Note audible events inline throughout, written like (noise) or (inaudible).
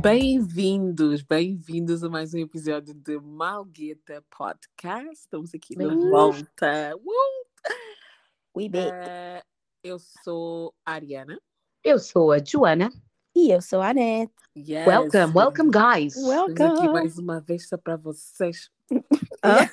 Bem-vindos, bem-vindos a mais um episódio de Malgueta Podcast. Estamos aqui de volta. Uh! We back. Eh, eu sou a Ariana. Eu sou a Joana. E eu sou a Anete. Yes. Welcome, welcome, guys. Estamos aqui Welcome. mais uma vez só para vocês. (laughs) Hã?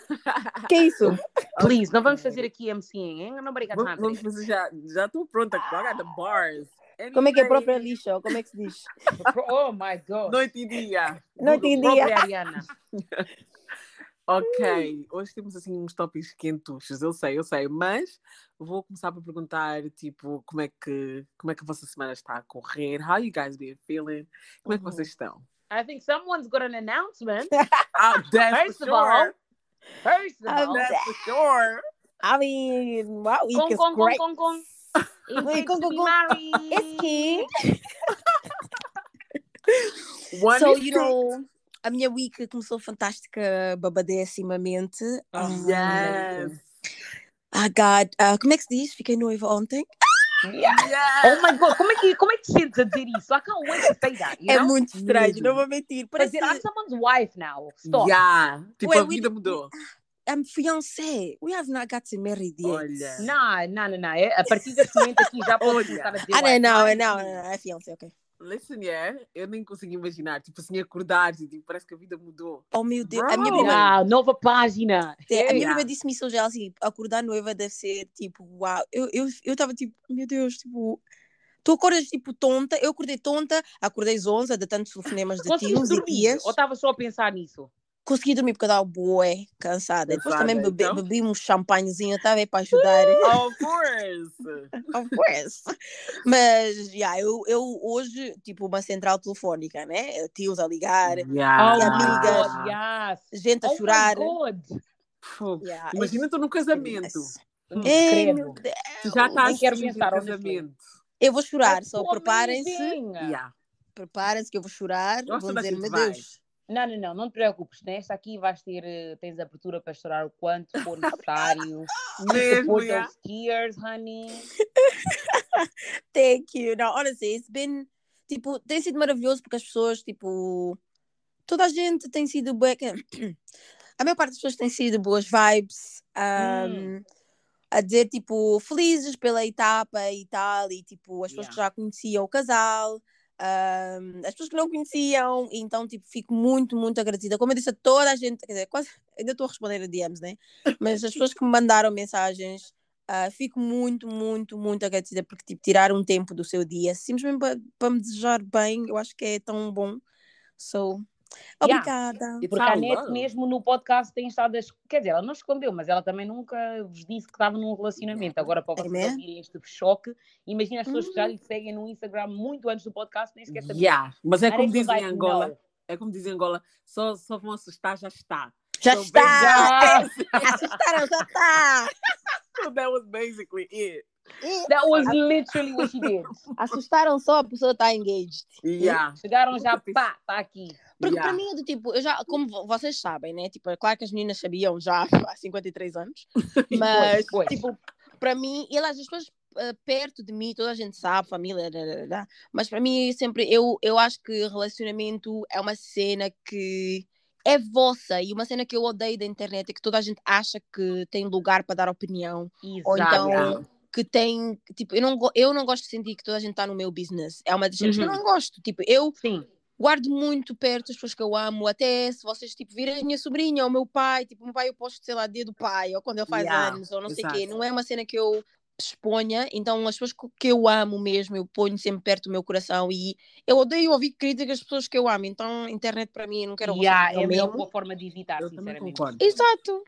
Que é isso? (laughs) Please, não vamos fazer aqui MCing, hein? Não brinca Vamos, vamos nada. fazer já, já estou pronta. I got the bars. Como é que é própria lixa? Como é que se diz? (laughs) Oh my God. Noite e dia. Não entendi. Própria Ariana. (laughs) Ok, hoje temos assim uns tópicos quentuchos, eu sei, eu sei, mas vou começar por perguntar, tipo, como é que, como é que a vossa semana está a correr? How you guys been feeling? Como é que Uhum. vocês estão? I think someone's got an announcement. (laughs) Ah, that's First for of all, sure. First of I'm all, That's for sure. I mean, wow, week Kong, is great. It's kid. (laughs) One So, you know, a minha week começou fantástica, babadessimamente. Ah, Yes. I got, ah, como é que se diz? Fiquei noiva ontem. Yeah. Yes. Oh my God, como é que, como é que te sentes a dizer isso? I can't wait to say that, you É know? muito estranho, Mesmo. não vou mentir. Parece dizer, I'm someone's wife now. Stop. Yeah. Tipo, Ué, a we- vida mudou. I'm fiancé. We have not gotten married yet. Olha. Não, não, não, não. É, A partir deste momento aqui já Olha. começar a dizer Ah, não, não, não, é fiancé, ok. Listen, yeah, eu nem consigo imaginar, tipo assim, acordar e tipo, parece que a vida mudou. Oh meu Deus, a minha Bro. prima Ah, nova página. É, a minha Yeah. prima disse-me isso já assim, acordar noiva deve ser tipo, uau. Eu eu eu estava tipo, meu Deus, tipo, tu acordas tipo tonta, eu acordei tonta, acordei zonza de tantos telefonemas de Conseguiste tios e tias. Ou estava só a pensar nisso? Consegui dormir porque eu estava bué, cansada. Depois também Cansada, bebi, então? bebi um champanhezinho, estava aí para ajudar. (laughs) Of course. of course. Mas, yeah, eu, eu hoje, tipo, uma central telefónica, né? Tios a ligar, Yeah. E amigas. Gente a Oh chorar. my God. Pô, Yeah, Imagina it's tu num casamento. Hum. Tu já quero a pensar, casamento. Eu vou chorar, só Oh, preparem-se. Yeah. Preparem-se que eu vou chorar. Acho Vou dizer, meu vai. Deus. Não, não, não, não te preocupes. Nesta aqui vais ter, eh, tens abertura para chorar o quanto for (laughs) necessário. Mesmo, yeah. those tears, honey. (laughs) Thank you. No, honestly, it's been, tipo, tem sido maravilhoso porque as pessoas, tipo, toda a gente tem sido bué- (coughs) A maior parte das pessoas tem sido boas vibes, um, a dizer, tipo, felizes pela etapa e tal, e tipo, as pessoas que já conheciam o casal, um, as pessoas que não conheciam, então, tipo, fico muito, muito agradecida. Como eu disse a toda a gente, quer dizer, quase, ainda estou a responder a DMs, né? Mas as pessoas que me mandaram mensagens, ah, fico muito, muito, muito agradecida porque tipo, tirar um tempo do seu dia simplesmente para me desejar bem, eu acho que é tão bom. So, Yeah. obrigada. It's Porque a our Net love. mesmo no podcast tem estado a... Quer dizer, ela não escondeu, mas ela também nunca vos disse que estava num relacionamento. Agora, para vocês né? ouvirem este choque, imagina as pessoas que já lhe seguem no Instagram muito antes do podcast, nem sequer sabiam. Yeah. Mas é como dizem em Angola. É como dizem em Angola. Só, só vão assustar, já está. Já So está! (laughs) Assustaram, já está! So (laughs) that was basically it. That was literally what she did. Assustaram só, a pessoa está engaged. Yeah. Chegaram já, pá, está aqui. Porque Yeah. para mim é do tipo, eu já, como vo- vocês sabem, né? Tipo, é claro que as meninas sabiam já (laughs) há 53 anos, (laughs) mas pois. tipo, para mim, elas, as pessoas eh, perto de mim, toda a gente sabe, família, mas para mim sempre, eu, eu acho que relacionamento é uma cena que é vossa e uma cena que eu odeio da internet é que toda a gente acha que tem lugar para dar opinião ou então que tem, tipo, eu não, eu não gosto de sentir que toda a gente está no meu business, é uma das cenas que eu Uhum. não gosto, tipo, eu Sim. Guardo muito perto as pessoas que eu amo, até se vocês tipo virem a minha sobrinha ou o meu pai, tipo, o meu pai eu posto, sei lá, dia do pai, ou quando ele faz Yeah, anos, ou não sei o quê, não é uma cena que eu exponha, então as pessoas que- eu amo mesmo, eu ponho sempre perto do meu coração e eu odeio ouvir críticas das pessoas que eu amo, então a internet para mim eu não quero ouvir Yeah, é opinião a melhor mesmo. boa forma de evitar, Eu sinceramente. Exato.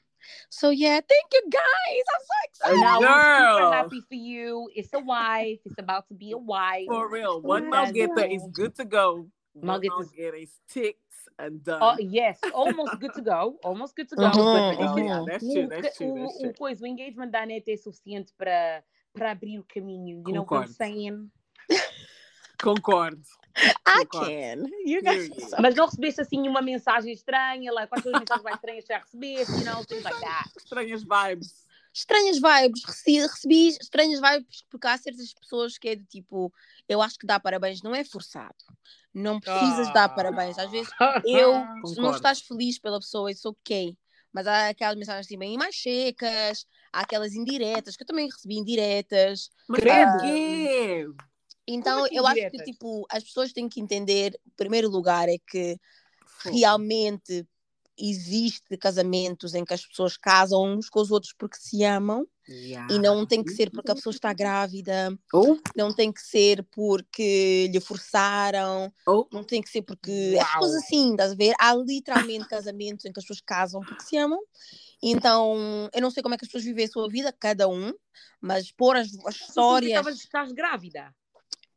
So yeah, thank you guys. I'm so excited. Now, we're super Girl. happy for you. It's a wife. It's about to be a wife. For real. One Yeah. Malgueta is good to go. One Malgueta is- is ticked and done. Oh, yes, (laughs) almost good to go. Almost good to go. Oh, uhum. yeah, that's o, true, that's true, o- that's o true. coisa, o engagement da net é suficiente para, para abrir o caminho. You know what I'm Concordo. saying? (laughs) Concordo. I Concordo. can. You guys. Mas não recebeste assim uma mensagem estranha, like, quais são as mensagens mais estranhas que já recebeste, you know, things like that. Estranhas vibes. Estranhas vibes, recebi, recebi estranhas vibes porque há certas pessoas que é do tipo, eu acho que dar parabéns não é forçado. Não precisas dar parabéns. Às vezes (laughs) eu, se não estás feliz pela pessoa, isso ok. Mas há aquelas mensagens assim bem mais secas, há aquelas indiretas, que eu também recebi indiretas. Mas quê? Então assim eu acho que tipo, as pessoas têm que entender, em primeiro lugar, é que realmente existe casamentos em que as pessoas casam uns com os outros porque se amam Yeah. e não tem que ser porque a pessoa está grávida, Ou, não tem que ser porque lhe forçaram, ou, não tem que ser porque Uau. coisas assim, estás a ver? Há literalmente casamentos em que as pessoas casam porque se amam. Então, eu não sei como é que as pessoas vivem a sua vida, cada um, mas pôr as, as histórias, Estavas, estás grávida.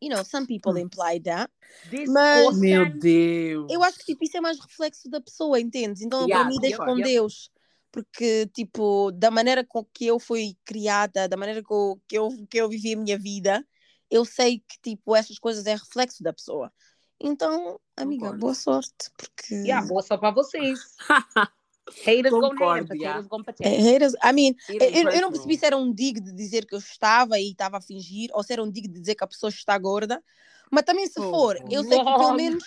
You know, some people imply that. This Mas- meu Deus. Eu acho que tipo, isso é mais reflexo da pessoa, entendes? Então, Yeah, para mim, deixa concordo, com yeah. Deus. Porque, tipo, da maneira com que eu fui criada, da maneira com que eu, que eu vivi a minha vida, eu sei que, tipo, essas coisas é reflexo da pessoa. Então, amiga, Concordo. boa sorte, porque... Yeah, boa só para vocês. (laughs) Haters hate, yeah. haters gonna É, pretend. haters- I mean, eu, eu- não percebi se era um digo de dizer que eu estava e estava a fingir, ou se era um digo de dizer que a pessoa está gorda. Mas também se Oh. for, eu sei que pelo menos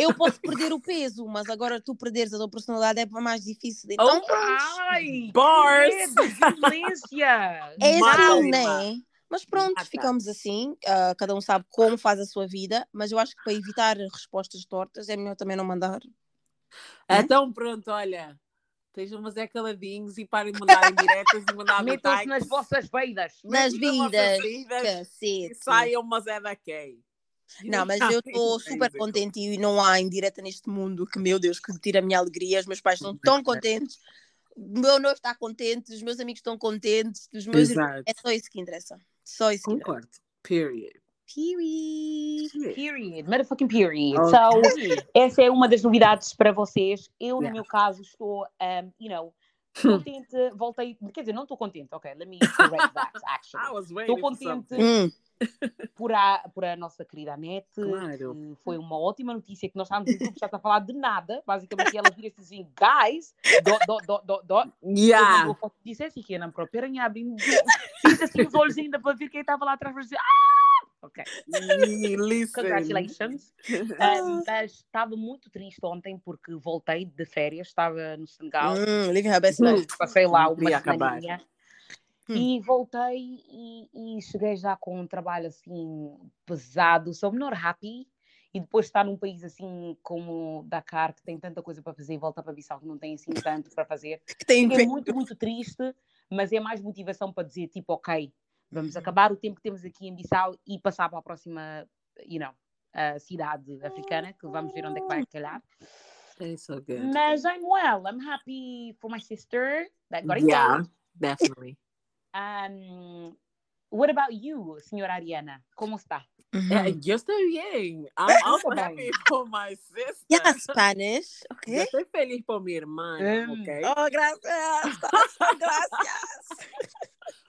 eu posso perder o peso, mas agora tu perderes a tua personalidade é mais difícil. Então, Oh, pronto. Ai, Bars. que violência. (laughs) É assim, né? Mas pronto, Mata. ficamos assim. ah, cada um sabe como faz a sua vida, mas eu acho que para evitar respostas tortas é melhor também não mandar. Então pronto, olha. Estejam mas é caladinhos e parem de mandar indiretas e (laughs) mandar Metam-se nas vossas vidas. Nas vidas, E cacete. saiam, mas é da Kay. Não, mas eu estou super contente e não há indireta neste mundo que, meu Deus, que tira a minha alegria. Os meus pais estão tão contentes, o meu noivo está contente, os meus amigos estão contentes, os meus Exato. É só isso que interessa. Só isso que interessa. Concordo. Period. Period. Period. Motherfucking period. Ok. So, essa é uma das novidades para vocês. Eu, no Yeah. meu caso, estou, um, you know, (laughs) contente. Voltei, quer dizer, não estou contente. Ok, let me correct that, (laughs) I actually. was waiting Estou contente. Hum, por a, por a nossa querida Anete. Claro. que Foi uma ótima notícia que nós estávamos no grupo, já está a falar de nada. Basicamente, ela vira-se assim, guys, dot, dot, dot, dot, dot. Eu Yeah. mandou a foto e disse assim, que era própria aranha abrindo, fiz assim os olhos ainda para ver quem estava lá atrás para dizer, ah! Ok, congratulations. (laughs) Ah, mas estava muito triste ontem porque voltei de férias, estava no Senegal, hum, living her best life. passei lá uma semaninha Hum. e voltei e, e cheguei já com um trabalho assim pesado, sou menor happy e depois estar num país assim como Dakar que tem tanta coisa para fazer e voltar para Bissau que não tem assim tanto para fazer Que tem Fiquei pena. muito, muito triste, mas é mais motivação para dizer, tipo, ok, vamos acabar o tempo que temos aqui em Bissau e passar para a próxima, you know, a cidade africana, que vamos ver onde é que vai calhar. It's so good. Mas I'm well, I'm happy for my sister that got Yeah, engaged. definitely. (laughs) Um, what about you, senhora Ariana? Como está? Uhum. Yeah, yo estoy bien. I'm also (laughs) happy for my sister. Yeah, Spanish, Yo ok? estoy feliz por mi hermana, Um, ok? Oh, gracias. gracias.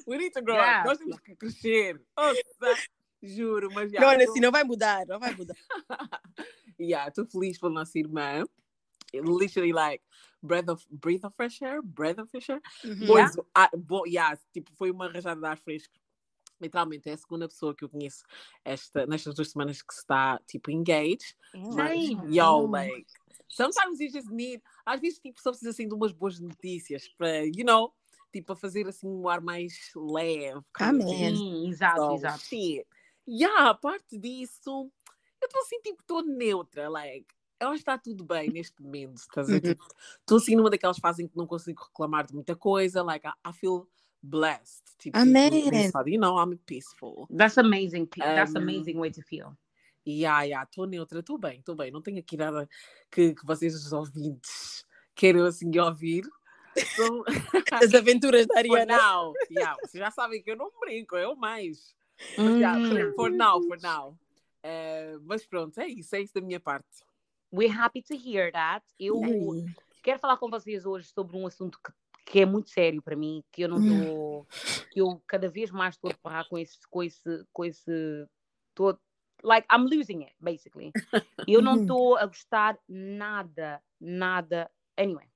We need to grow Yeah. up. Nós temos que crescer. Nossa, juro, mas já. Não, tô- assim, não vai mudar, não vai mudar. (laughs) yeah, estou feliz pela nossa irmã. Literally like breath of breath of fresh air, breath of fresh air. Uhum. Pois, ah, bom, yeah, tipo, foi uma rajada de ar fresco. Literalmente, é a segunda pessoa que eu conheço esta, nestas duas semanas que está, tipo, engaged. Mas, yo, like, sometimes you just need, às vezes, tipo, só precisa, assim, de umas boas notícias para, you know, tipo, a fazer, assim, um ar mais leve. Amém. thing. Sim, exato, So, exato. shit. Yeah, a parte disso, eu estou assim, tipo, estou neutra, like, eu acho que está tudo bem neste momento, estás a ver? Uhum. Tipo, Estou assim numa daquelas fases em que não consigo reclamar de muita coisa, like, I, I feel blessed. Tipo, Amém. abençoada. You know, I'm peaceful. That's amazing. That's Um, amazing way to feel. Yeah, yeah, estou neutra, estou bem, estou bem. Não tenho aqui nada que, que vocês, os ouvintes, queiram assim ouvir. So, (laughs) As aventuras da for Ariana. now, yeah, vocês já sabem que eu não brinco, eu mais. Mas, yeah, Hum. for, for now, for now. Eh, mas pronto, é isso, é isso da minha parte. We're happy to hear that. Eu quero falar com vocês hoje sobre um assunto que, que é muito sério para mim, que eu não estou, que eu cada vez mais estou a parar com esse, com esse, com esse, tô, like I'm losing it, basically. Eu não Uhum. estou a gostar nada, nada. Anyway,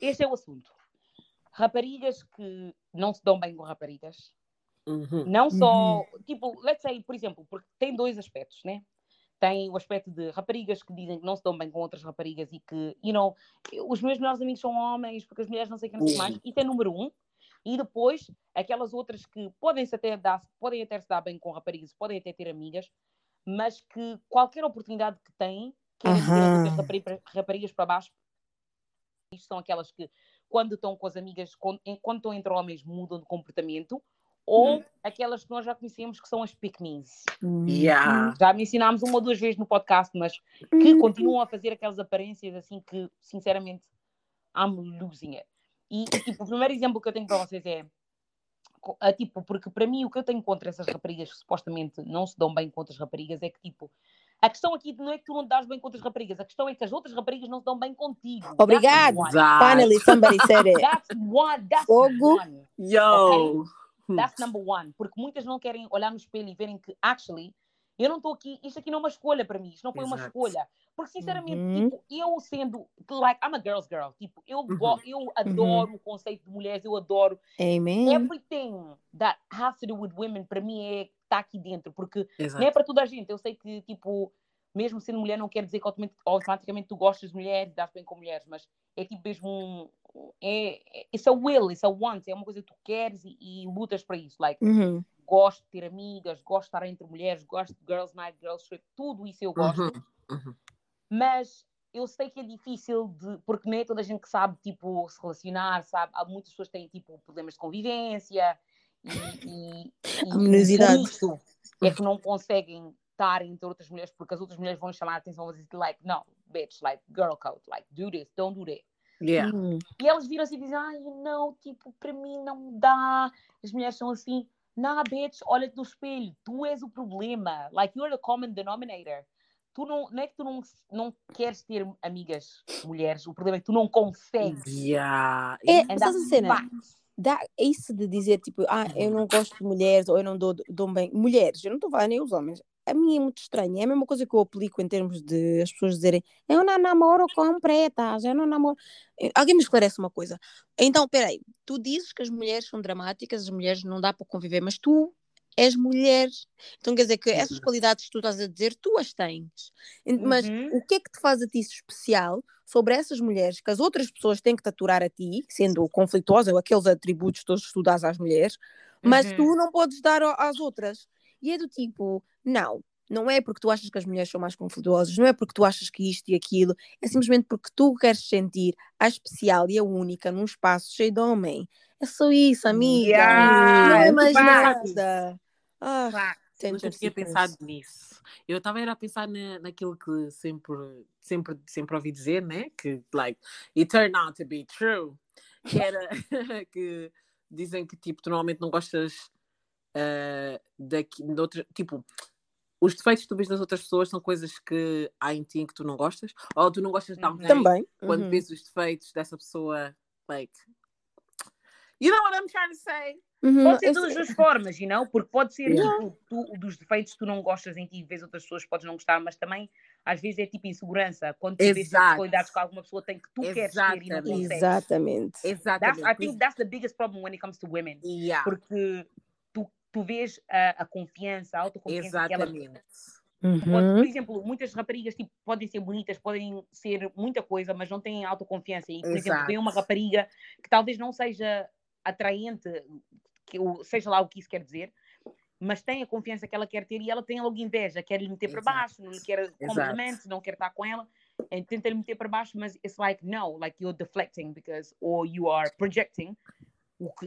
este é o assunto. raparigas que não se dão bem com raparigas. Uhum. Não só, tipo, let's say, por exemplo, porque tem dois aspectos, né? Tem o aspecto de raparigas que dizem que não se dão bem com outras raparigas e que, you know, os meus melhores amigos são homens, porque as mulheres não sei o que, que mais. Isso é número um. E depois, aquelas outras que podem -se até dar, podem até se dar bem com raparigas, podem até ter amigas, mas que qualquer oportunidade que têm, querem Aham. outras raparigas, raparigas para baixo. Isto são aquelas que, quando estão com as amigas, quando, quando estão entre homens, mudam de comportamento. Ou aquelas que nós já conhecemos que são as pick-me's. Yeah. Já mencionámos uma ou duas vezes no podcast, mas que continuam a fazer aquelas aparências assim que, sinceramente, I'm losing it. E, e, tipo, o primeiro exemplo que eu tenho para vocês é, ah, tipo, porque para mim o que eu tenho contra essas raparigas que supostamente não se dão bem com outras raparigas é que, tipo, a questão aqui não é que tu não te dás bem com outras raparigas, a questão é que as outras raparigas não se dão bem contigo. Obrigado. Exato. Finally, somebody said it. That's one. That's Fogo. one. Yo! That's number one. Porque muitas não querem olhar no espelho e verem que, actually, eu não estou aqui, isto aqui não é uma escolha para mim, isto não foi uma Exato. escolha. Porque, sinceramente, Uhum. tipo, eu sendo, like, I'm a girl's girl, tipo, eu, Uhum. eu adoro o conceito de mulheres, eu adoro Amen. everything that has to do with women, para mim é está aqui dentro, porque não é Exato. para toda a gente. Eu sei que, tipo, mesmo sendo mulher, não quer dizer que automaticamente, tu gostas de mulheres, dás bem com mulheres, mas é tipo mesmo um. É, é, it's a will, it's a want, é uma coisa que tu queres e, e lutas para isso. Like, Uhum. gosto de ter amigas, gosto de estar entre mulheres, gosto de girls night, girls trip, tudo isso eu gosto, Uhum, uhum. mas eu sei que é difícil de, porque nem é toda a gente que sabe, tipo, se relacionar, sabe? Há muitas pessoas que têm, tipo, problemas de convivência e, e, e por isso é que não conseguem estar entre outras mulheres porque as outras mulheres vão chamar a atenção vão dizer, like, no, bitch, like, girl code, like, do this, don't do that. Yeah. Uhum. E elas viram-se e dizem, ai, não, tipo, para mim não dá. As mulheres são assim, nah, bitch, olha-te no espelho, tu és o problema. Like, you're the common denominator. Tu não, não é que tu não, não queres ter amigas mulheres, o problema é que tu não consegues. Yeah. É, estás a cena? Dá isso de dizer tipo, ah, eu não gosto de mulheres ou eu não dou, dou bem. Mulheres, eu não estou a falar nem os homens. A mim é muito estranho. É a mesma coisa que eu aplico em termos de as pessoas dizerem eu não namoro com pretas, eu não namoro. Eh, Alguém me esclarece uma coisa. Então, peraí, tu dizes que as mulheres são dramáticas, as mulheres não dá para conviver, mas tu és mulher. Então quer dizer que essas Uhum. qualidades que tu estás a dizer, tu as tens. En- Mas Uhum. o que é que te faz a ti especial sobre essas mulheres que as outras pessoas têm que te aturar a ti, sendo conflituosa, ou aqueles atributos todos que tu dás às mulheres, mas Uhum. tu não podes dar às outras. E é do tipo, não, não é porque tu achas que as mulheres são mais conflituosas, não é porque tu achas que isto e aquilo, é simplesmente porque tu queres sentir a especial e a única num espaço cheio de homem. É só isso, amiga. Yeah, não é mais nada. Ah, attention Nunca tinha seekers. pensado nisso. Eu estava a pensar na, naquilo que sempre, sempre, sempre ouvi dizer, né? Que, like, it turned out to be true. Que era (laughs) que dizem que, tipo, tu normalmente não gostas ah, daqui, de outra, tipo, os defeitos que tu vês nas outras pessoas são coisas que há em ti que tu não gostas, ou tu não gostas de Uhum. alguém Também. quando uhum. vês os defeitos dessa pessoa, like, you know what I'm trying to say? Uhum, Pode ser eu de todas sei- as formas, you know? porque pode ser Yeah. tipo, tu, dos defeitos que tu não gostas em ti, vês outras pessoas podes não gostar, mas também às vezes é tipo insegurança. Quando tu vês certas Exato. qualidades que alguma pessoa tem que tu queres ter e não Exatamente. consegues. Exatamente. That's, Exatamente. I think that's the biggest problem when it comes to women. Yeah. Porque tu, vês a, a confiança, a autoconfiança que elas Exatamente. Pode- Uhum. por exemplo, muitas raparigas tipo, podem ser bonitas, podem ser muita coisa, mas não têm autoconfiança. E, por exemplo, Exato. vem uma rapariga que talvez não seja atraente, que, o- seja lá o que isso quer dizer, mas tem a confiança que ela quer ter e ela tem logo inveja, quer lhe meter para baixo, não lhe quer complementos, não quer estar com ela, e tenta lhe meter para baixo, mas it's like, no, like you're deflecting because, or you are projecting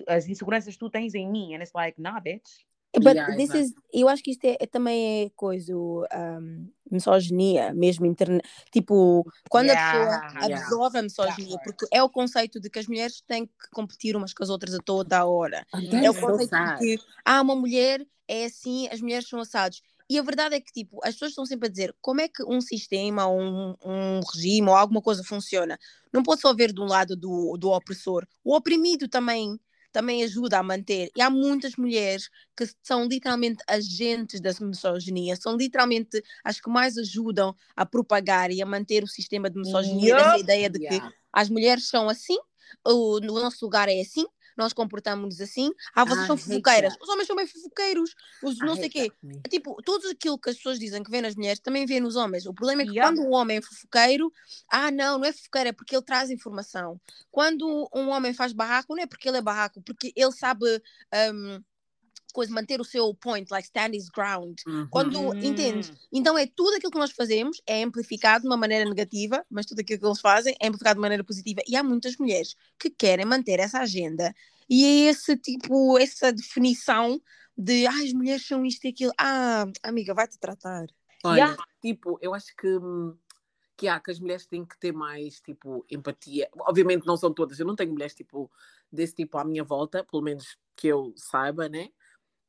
as inseguranças que tu tens em mim, and it's like, nah, bitch. But Yeah, this exato. is, eu acho que isto é, é também é coisa, um, misoginia mesmo interna Tipo, quando Yeah, a pessoa yeah. absorve a misoginia, porque é o conceito de que as mulheres têm que competir umas com as outras a toda a hora. And É o that's so conceito de que ah, uma mulher é assim, as mulheres são assados. E a verdade é que, tipo, as pessoas estão sempre a dizer como é que um sistema, ou um, um regime ou alguma coisa funciona. Não pode só ver de um lado do, do opressor. O oprimido também, também ajuda a manter. E há muitas mulheres que são literalmente agentes da misoginia, são literalmente as que mais ajudam a propagar e a manter o sistema de misoginia, dessa ideia de que Yeah. as mulheres são assim, o, no nosso lugar é assim, nós comportamos-nos assim. Ah, vocês I são fofoqueiras. Os homens são bem fofoqueiros. Os I não sei hate quê. me. Tipo, tudo aquilo que as pessoas dizem que vê nas mulheres também vê nos homens. O problema é que Yeah. quando um homem é fofoqueiro, ah, não, não é fofoqueiro, é porque ele traz informação. Quando um homem faz barraco, não é porque ele é barraco, porque ele sabe um, coisa, manter o seu point, like stand his ground. Uhum. Quando, Hum. entendes? Então é tudo aquilo que nós fazemos é amplificado de uma maneira negativa, mas tudo aquilo que eles fazem é amplificado de maneira positiva. E há muitas mulheres que querem manter essa agenda e é esse tipo, essa definição de ah, as mulheres são isto e aquilo. Ah, amiga, vai-te tratar. Olha, Yeah. tipo, eu acho que, hum, que há que as mulheres têm que ter mais, tipo, empatia. Obviamente não são todas, eu não tenho mulheres, tipo, desse tipo à minha volta, pelo menos que eu saiba, né?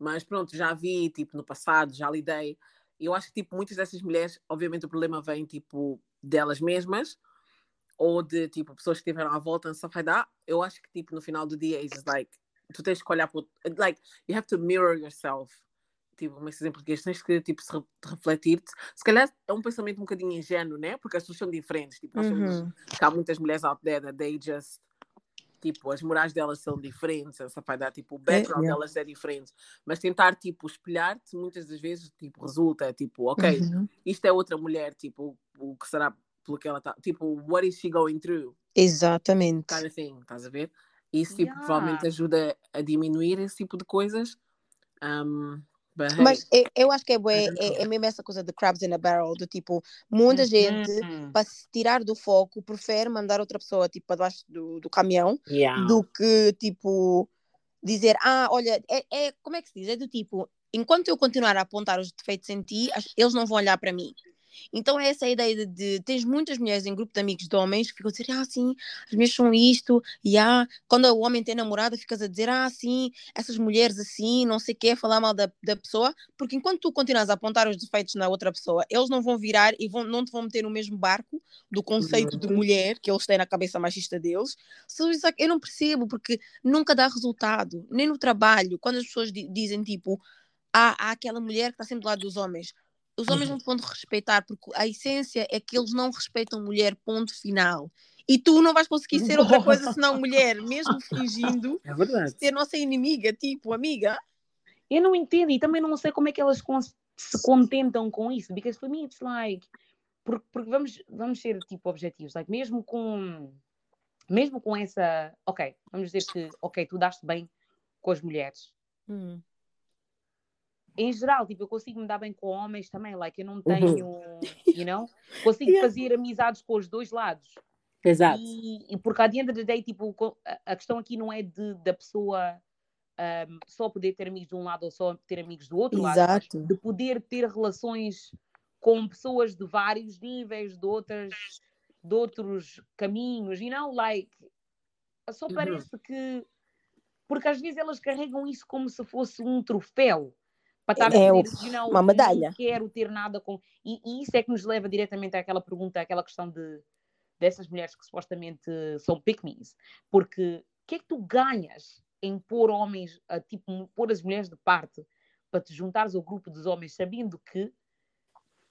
Mas pronto, já vi, tipo, no passado, já lidei. Eu acho que, tipo, muitas dessas mulheres, obviamente o problema vem, tipo, delas mesmas, ou de, tipo, pessoas que estiveram à volta and stuff like that. Eu acho que, tipo, no final do dia, it's like, tu tens que olhar para, o- like, you have to mirror yourself tipo, como é que se diz em português, tens que tipo, se re- refletir-te. Se calhar é um pensamento um bocadinho ingênuo, né? Porque as pessoas são diferentes. Tipo, nós Uhum. que há muitas mulheres out there that they just, tipo, as morais delas são diferentes, essa vai dar, tipo, o background yeah. delas é diferente. Mas tentar, tipo, espelhar-te, muitas das vezes, tipo, resulta, tipo, ok, Uhum. isto é outra mulher, tipo, o que será pelo que ela está, tipo, what is she going through? Exatamente. Kind of thing, estás a ver? Isso, tipo, Yeah. provavelmente ajuda a diminuir esse tipo de coisas. Um, Mas eu, eu acho que é, bué- é, know. é mesmo essa coisa de crabs in a barrel, do tipo, muita gente, Uhum. para se tirar do foco, prefere mandar outra pessoa tipo, para debaixo do, do caminhão yeah. do que tipo dizer, ah, olha, é, é- como é que se diz? É do tipo, enquanto eu continuar a apontar os defeitos em ti, eles não vão olhar para mim. Então é essa a ideia de, de- tens muitas mulheres em grupo de amigos de homens que ficam a dizer, ah, sim, as mulheres são isto, e ah, quando o homem tem namorada, ficas a dizer, ah, sim, essas mulheres assim, não sei o quê, falar mal da, da pessoa, porque enquanto tu continuas a apontar os defeitos na outra pessoa, eles não vão virar e vão, não te vão meter no mesmo barco do conceito de mulher que eles têm na cabeça machista deles. Like, eu não percebo, porque nunca dá resultado, nem no trabalho, quando as pessoas di- dizem tipo, há, há aquela mulher que está sempre do lado dos homens. Os homens não te vão te respeitar, porque a essência é que eles não respeitam mulher, ponto final. E tu não vais conseguir ser outra coisa senão mulher, mesmo fingindo (laughs) É verdade. ser nossa inimiga, tipo, amiga. Eu não entendo e também não sei como é que elas se contentam com isso, because for me it's like porque, porque vamos, vamos ser tipo objetivos, like, mesmo com mesmo com essa, ok, vamos dizer que ok, tu daste bem com as mulheres. Em geral, tipo, eu consigo me dar bem com homens também, like, eu não tenho, you know, consigo Yeah. fazer amizades com os dois lados. Exato. E, e porque à the end of the day, tipo, a, questão aqui não é de, da pessoa ahm, só poder ter amigos de um lado ou só ter amigos do outro lado, Exato. de poder ter relações com pessoas de vários níveis, de outras, de outros caminhos, you know, like, só Uhum. parece que, porque às vezes elas carregam isso como se fosse um troféu, para estar É, a o- dizer, know, uma medalha. não quero ter nada com, e, e isso é que nos leva diretamente àquela pergunta, àquela questão de dessas mulheres que supostamente são pick-me's, porque o que é que tu ganhas em pôr homens, a, tipo, pôr as mulheres de parte para te juntares ao grupo dos homens, sabendo que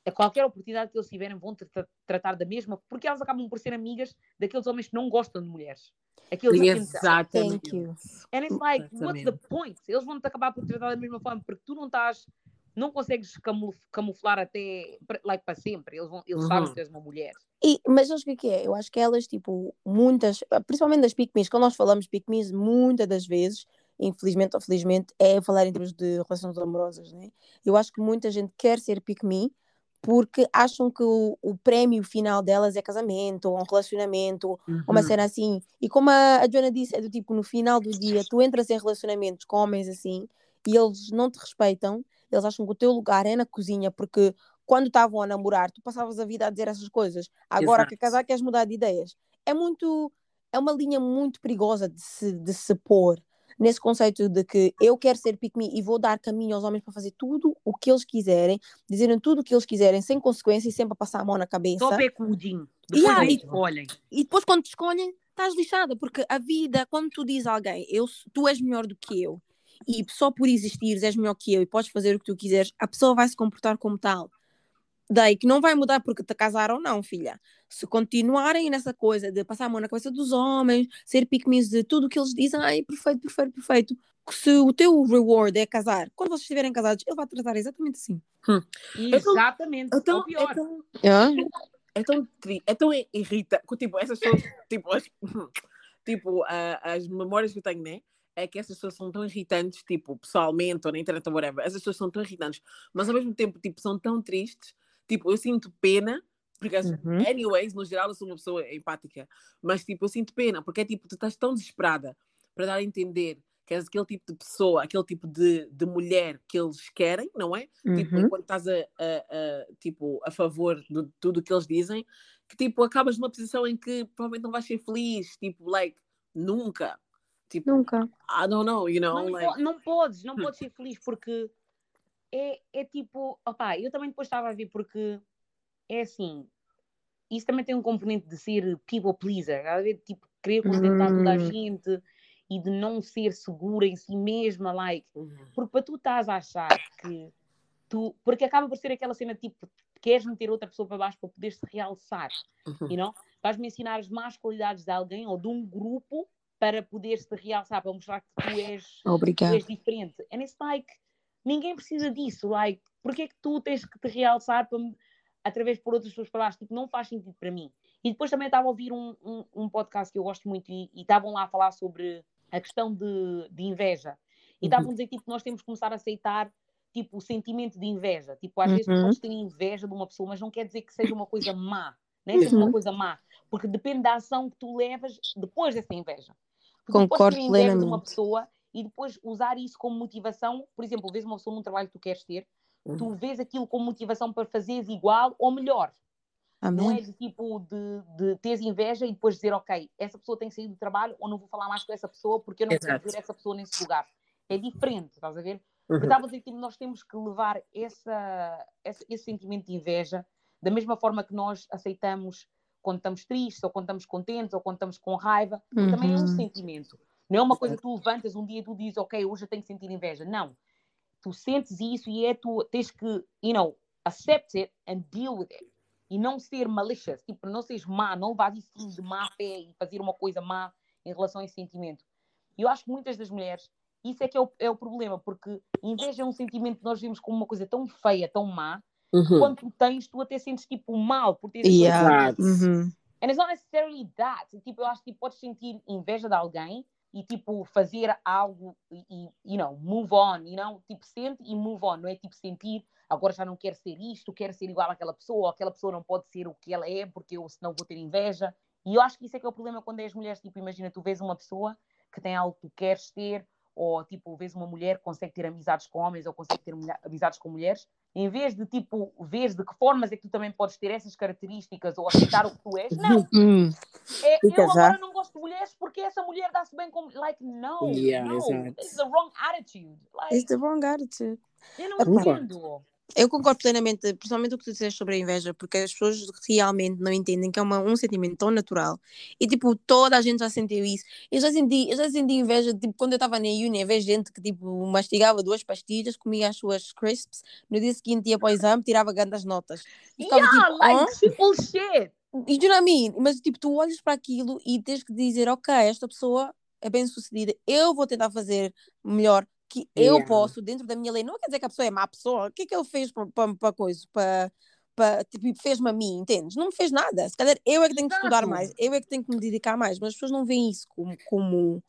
a qualquer oportunidade que eles tiverem vão te tra- tratar da mesma, porque elas acabam por ser amigas daqueles homens que não gostam de mulheres. Aqueles. Exatamente. Thank you. And it's like, what's the Exatamente. point? Eles vão te acabar por tratar da mesma forma, porque tu não estás, não consegues camuf- camuflar até, like, para sempre. Eles, vão, eles sabem Uhum. que tu és uma mulher. E, mas acho que o que é? Eu acho que elas, tipo, muitas, principalmente das pick-me's, quando nós falamos pick-me's, muitas das vezes, infelizmente ou felizmente, é falar em termos de relações amorosas, né? Eu acho que muita gente quer ser pick-me porque acham que o, o prémio final delas é casamento, ou um relacionamento, ou uma Uhum. cena assim. E como a, a Joana disse, é do tipo, no final do dia, tu entras em relacionamentos com homens assim, e eles não te respeitam, eles acham que o teu lugar é na cozinha, porque quando estavam a namorar, tu passavas a vida a dizer essas coisas. Agora que Exato. casar queres mudar de ideias. É muito, é uma linha muito perigosa de se, de se pôr nesse conceito de que eu quero ser pick me e vou dar caminho aos homens para fazer tudo o que eles quiserem, dizerem tudo o que eles quiserem, sem consequência e sempre a passar a mão na cabeça. Só pecudinho. Depois Yeah, e- escolhem. E depois, quando te escolhem, estás lixada, porque a vida, quando tu dizes a alguém, eu, tu és melhor do que eu, e só por existires és melhor que eu e podes fazer o que tu quiseres, a pessoa vai se comportar como tal. Daí que não vai mudar porque te casaram ou não, filha. Se continuarem nessa coisa de passar a mão na cabeça dos homens, ser pick de tudo o que eles dizem, ai, perfeito, perfeito, perfeito. Se o teu reward é casar, quando vocês estiverem casados, ele vai tratar exatamente assim. Hum. Exatamente. É tão, ou pior. é tão, Ah? é tão, tri- é tão irrita, tipo, essas pessoas, tipo, as, (laughs) tipo a- as memórias que eu tenho, né? É que essas pessoas são tão irritantes, tipo, pessoalmente ou na internet ou whatever. Essas pessoas são tão irritantes, mas ao mesmo tempo, tipo, são tão tristes. Tipo, eu sinto pena, porque, Uhum. anyways, no geral, eu sou uma pessoa empática, mas, tipo, eu sinto pena, porque é tipo, tu estás tão desesperada para dar a entender que és aquele tipo de pessoa, aquele tipo de, de mulher que eles querem, não é? tipo, Uhum. enquanto estás a, a- a, tipo, a favor de tudo o que eles dizem, que tipo, acabas numa posição em que provavelmente não vais ser feliz, tipo, like, nunca. Tipo, Nunca. I don't know, you know, Não, like, po- não podes, não Hum. podes ser feliz porque é, é tipo, opá, eu também depois estava a ver porque é assim, isso também tem um componente de ser people pleaser, a ver, tipo, querer contentar toda a Hum. gente e de não ser segura em si mesma, like, uhum, porque para tu estás a achar que tu, porque acaba por ser aquela cena tipo, queres meter outra pessoa para baixo para poder se realçar, uhum. you know? Vais-me ensinar as más qualidades de alguém ou de um grupo para poder se realçar, para mostrar que tu és tu és diferente. And it's like, ninguém precisa disso. Like, porque é que tu tens que te realçar para, através por outras pessoas para baixo? Tipo, não faz sentido para mim. E depois também estava a ouvir um, um, um podcast que eu gosto muito e e estavam lá a falar sobre a questão de, de inveja. E Uhum. estavam a dizer tipo, nós temos que começar a aceitar tipo, o sentimento de inveja. Tipo, às vezes Uhum. podes ter inveja de uma pessoa, mas não quer dizer que seja uma coisa má. Nem seja uma Uhum. coisa má. Porque depende da ação que tu levas depois dessa inveja. Porque Concordo ter inveja de uma plenamente. pessoa e depois usar isso como motivação. Por exemplo, vês uma pessoa num trabalho que tu queres ter, tu uhum. vês aquilo como motivação para fazeres igual ou melhor. Não é Amém. de tipo de, de teres inveja e depois dizer, ok, essa pessoa tem que sair do trabalho ou não vou falar mais com essa pessoa porque eu não quero ver essa pessoa nesse lugar. É diferente, estás a ver? Uhum. Porque estava a dizer que nós temos que levar essa, esse, esse sentimento de inveja da mesma forma que nós aceitamos quando estamos tristes, ou quando estamos contentes, ou quando estamos com raiva, porque também é um Uhum. sentimento. Não é uma coisa que tu levantas um dia e tu dizes, ok, hoje eu tenho que sentir inveja. Não. Tu sentes isso e é tu tens que, you know, accept it and deal with it. E não ser malicious, tipo, não seres má, não levar isso de má fé e fazer uma coisa má em relação a esse sentimento. E eu acho que muitas das mulheres, isso é que é o, é o problema, porque inveja é um sentimento que nós vemos como uma coisa tão feia, tão má, Uhum. quando tu tens, tu até sentes tipo mal por teres Yeah. Uhum. And it's not necessarily that. Tipo, eu acho que tipo, podes sentir inveja de alguém e tipo fazer algo e, e, know, move on, you know? Tipo, sente e move on. Não é tipo sentir, agora já não quero ser isto, quero ser igual àquela pessoa, ou aquela pessoa não pode ser o que ela é, porque eu senão vou ter inveja. E eu acho que isso é que é o problema quando é as mulheres, tipo, imagina, tu vês uma pessoa que tem algo que tu queres ter, ou tipo, vês uma mulher que consegue ter amizades com homens ou consegue ter amizades com mulheres, em vez de tipo, vês de que formas é que tu também podes ter essas características ou aceitar o que tu és, não, Hum. é, Fica eu agora não gosto de mulheres porque essa mulher dá-se bem com. Like, no, Yeah, no, this is the wrong attitude. Like, It's the wrong attitude. eu não entendo. Eu concordo plenamente, principalmente o que tu disseste sobre a inveja, porque as pessoas realmente não entendem que é uma, um sentimento tão natural. E tipo, toda a gente já sentiu isso. Eu já senti, eu já senti inveja, tipo, quando eu estava na uni, a ver gente que tipo, mastigava duas pastilhas, comia as suas crisps, no dia seguinte ia para o exame, tirava grandes notas. E ficava Yeah, tipo, like, "Hã?" simple shit. E you know I mean? Mas tipo, tu olhas para aquilo e tens que dizer, ok, esta pessoa é bem sucedida, eu vou tentar fazer melhor que eu Yeah. posso dentro da minha lei. Não quer dizer que a pessoa é má pessoa. O que é que ele fez para coisa? Para tipo, fez-me a mim, entendes? Não me fez nada. Se calhar eu é que tenho que estudar mais, eu é que tenho que me dedicar mais, mas as pessoas não veem isso como, como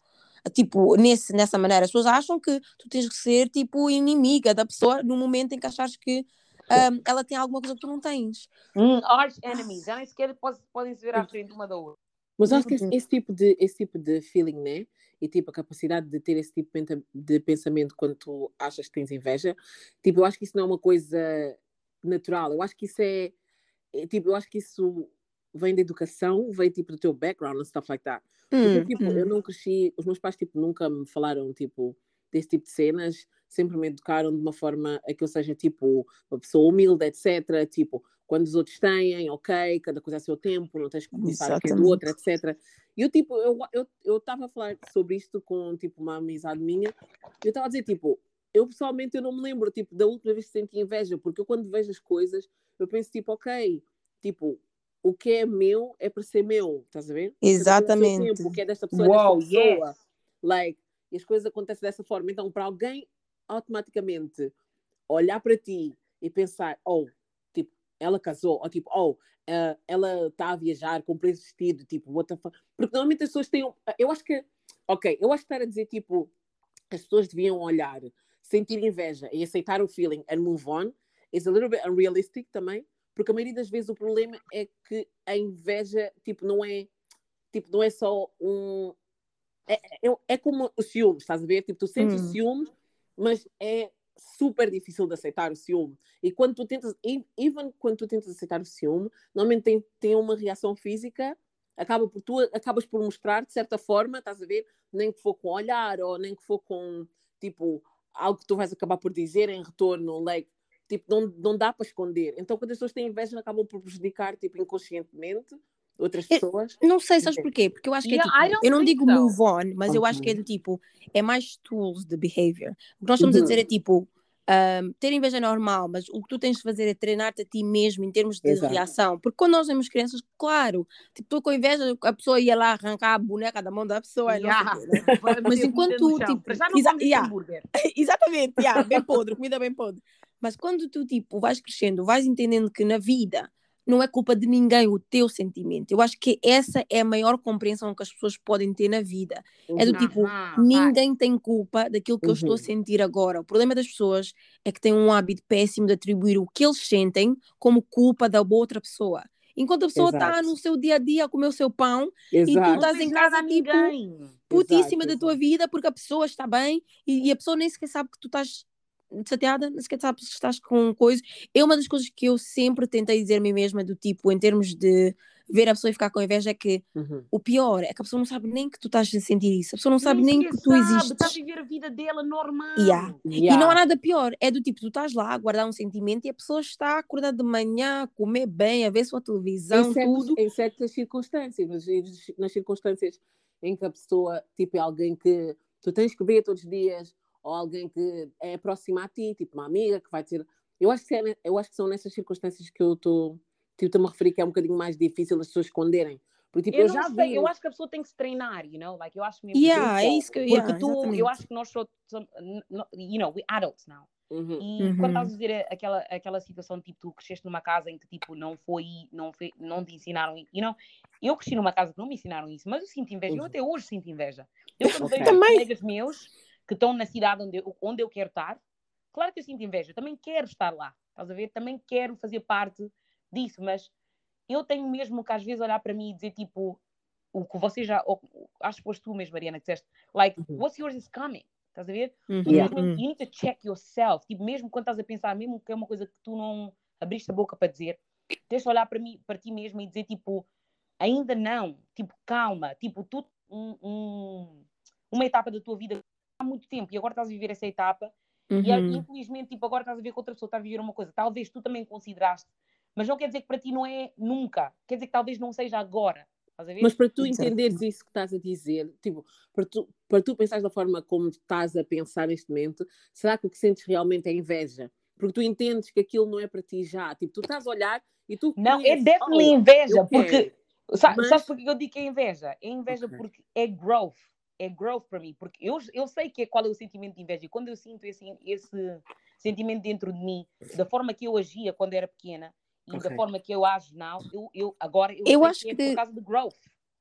tipo, nesse, nessa maneira. As pessoas acham que tu tens que ser tipo inimiga da pessoa no momento em que achas que ahm, ela tem alguma coisa que tu não tens. Hum, arch enemies. Já nem sequer pode- podem se ver à frente uma da outra. Mas acho que esse, esse tipo de, esse tipo de feeling, né? E tipo a capacidade de ter esse tipo de pensamento quando tu achas que tens inveja, tipo, eu acho que isso não é uma coisa natural. Eu acho que isso é, é, tipo, eu acho que isso vem da educação, vem tipo do teu background and stuff like that. Porque, Hum, tipo, hum. eu não cresci, os meus pais tipo nunca me falaram tipo desse tipo de cenas, sempre me educaram de uma forma a que eu seja tipo uma pessoa humilde, etc. Tipo, quando os outros têm, ok, cada coisa a seu tempo, não tens que começar a querer do outro, etc. E eu tipo, eu eu eu estava a falar sobre isto com tipo uma amizade minha, e eu estava a dizer tipo, eu pessoalmente eu não me lembro, tipo, da última vez que senti inveja, porque eu quando vejo as coisas, eu penso, tipo, ok, tipo, o que é meu é para ser meu, estás a ver? Exatamente. Tempo, o que é desta pessoa, Wow, é desta pessoa. yes. Like, e as coisas acontecem dessa forma. Então, para alguém automaticamente olhar para ti e pensar, oh, tipo, ela casou, ou tipo, oh, eh, ela está a viajar, comprou esse vestido, tipo, what the fuck? Porque normalmente as pessoas têm, eu acho que, ok, eu acho que estar a dizer, tipo, as pessoas deviam olhar, sentir inveja e aceitar o feeling and move on, is a little bit unrealistic também, porque a maioria das vezes o problema é que a inveja, tipo, não é, tipo, não é só um, é, é, é como o ciúme, estás a ver? Tipo, tu sentes o Hum. ciúme, mas é super difícil de aceitar o ciúme. E quando tu tentas, even quando tu tentas aceitar o ciúme, normalmente tem, tem uma reação física, acaba por tu acabas por mostrar de certa forma, estás a ver? Nem que for com olhar ou nem que for com tipo algo que tu vais acabar por dizer em retorno, like, tipo, não, não dá para esconder. Então, quando as pessoas têm inveja, acabam por prejudicar, tipo, inconscientemente outras Eu- pessoas. Não sei, sabes porquê? Porque eu acho que Yeah, é I tipo, don't eu não think digo so. move on, mas eu acho que é do tipo, é mais tools de behavior. O que nós estamos a Uhum. dizer é tipo, ahm, ter inveja é normal, mas o que tu tens de fazer é treinar-te a ti mesmo em termos de Exato. reação. Porque quando nós temos crianças, claro, tipo, estou com inveja, a pessoa ia lá arrancar a boneca da mão da pessoa não sei o Yeah. quê, né? (laughs) Mas enquanto tu, tipo, já não exa- yeah. hambúrguer. (laughs) Exatamente, yeah, bem podre, comida bem podre. Mas quando tu, tipo, vais crescendo, vais entendendo que na vida não é culpa de ninguém o teu sentimento. Eu acho que essa é a maior compreensão que as pessoas podem ter na vida. É do Uhum. tipo, ninguém tem culpa daquilo que eu estou a Uhum. sentir agora. O problema das pessoas é que têm um hábito péssimo de atribuir o que eles sentem como culpa da outra pessoa. Enquanto a pessoa está no seu dia a dia a comer o seu pão, Exato. Não estás fez em casa, a tipo, putíssima Exato, da tua exato. vida porque a pessoa está bem e, e a pessoa nem sequer sabe que tu estás chateada, nem sequer sabe se estás com coisa. É uma das coisas que eu sempre tentei dizer a mim mesma, do tipo, em termos de ver a pessoa e ficar com inveja, é que Uhum. o pior é que a pessoa não sabe nem que tu estás a sentir isso, a pessoa não sabe nem sequer que tu sabe, existes. Está a viver a vida dela normal. Yeah. E Yeah. não há nada pior, é do tipo, tu estás lá a guardar um sentimento e a pessoa está a acordar de manhã, a comer bem, a ver sua televisão, em, certas, tudo. em certas circunstâncias, nas, nas circunstâncias em que a pessoa, tipo, é alguém que tu tens que ver todos os dias, ou alguém que é próximo a ti, tipo uma amiga que vai ter. Eu acho que, é, eu acho que são nessas circunstâncias que eu estou tipo, a me referir que é um bocadinho mais difícil as pessoas esconderem. Porque, tipo, Eu, eu, já sei, vi. eu acho que a pessoa tem que se treinar, you know? Like, eu acho mesmo. Yeah, é Então, isso que eu Porque yeah, tu, eu exatamente. acho que nós somos, you know, we adults now. Uhum. E Uhum. quando estás a dizer aquela, aquela situação, tipo, tu cresceste numa casa em que, tipo, não foi, não, foi, não te ensinaram, you know? Eu cresci numa casa que não me ensinaram isso, mas eu sinto inveja, eu Uhum. até hoje sinto inveja. Eu quando Ok. vejo os Também. colegas meus que estão na cidade onde eu, onde eu quero estar, claro que eu sinto inveja, também quero estar lá, estás a ver? Também quero fazer parte disso, mas eu tenho mesmo que às vezes olhar para mim e dizer, tipo, o que você já, ou, acho que foste tu mesmo, Mariana, que disseste, like, Uhum. what's yours is coming, estás a ver? Uhum, Tu Yeah. uhum. you need to check yourself. Tipo, mesmo quando estás a pensar, mesmo que é uma coisa que tu não abriste a boca para dizer, tens de olhar para, mim, para ti mesmo e dizer, tipo, ainda não. Tipo, calma. Tipo, tu, um, um- uma etapa da tua vida há muito tempo e agora estás a viver essa etapa e Uhum. infelizmente, tipo, agora estás a ver que outra pessoa está a viver uma coisa. Talvez tu também consideraste, mas não quer dizer que para ti não é nunca. Quer dizer que talvez não seja agora. Mas para tu entenderes isso que estás a dizer, tipo, para tu, para tu pensares da forma como estás a pensar neste momento, será que o que sentes realmente é inveja? Porque tu entendes que aquilo não é para ti já. Tipo, tu estás a olhar e tu. Não, é definitely oh, inveja, porque quero. Sa Mas- Sabes porque eu digo que é inveja? É inveja Ok. porque é growth. É growth para mim. Porque eu, eu sei que é, qual é o sentimento de inveja. E quando eu sinto esse, esse sentimento dentro de mim, da forma que eu agia quando era pequena e Ok. da forma que eu ajo now, eu, eu, agora eu, Eu sei acho que é que- por causa de growth.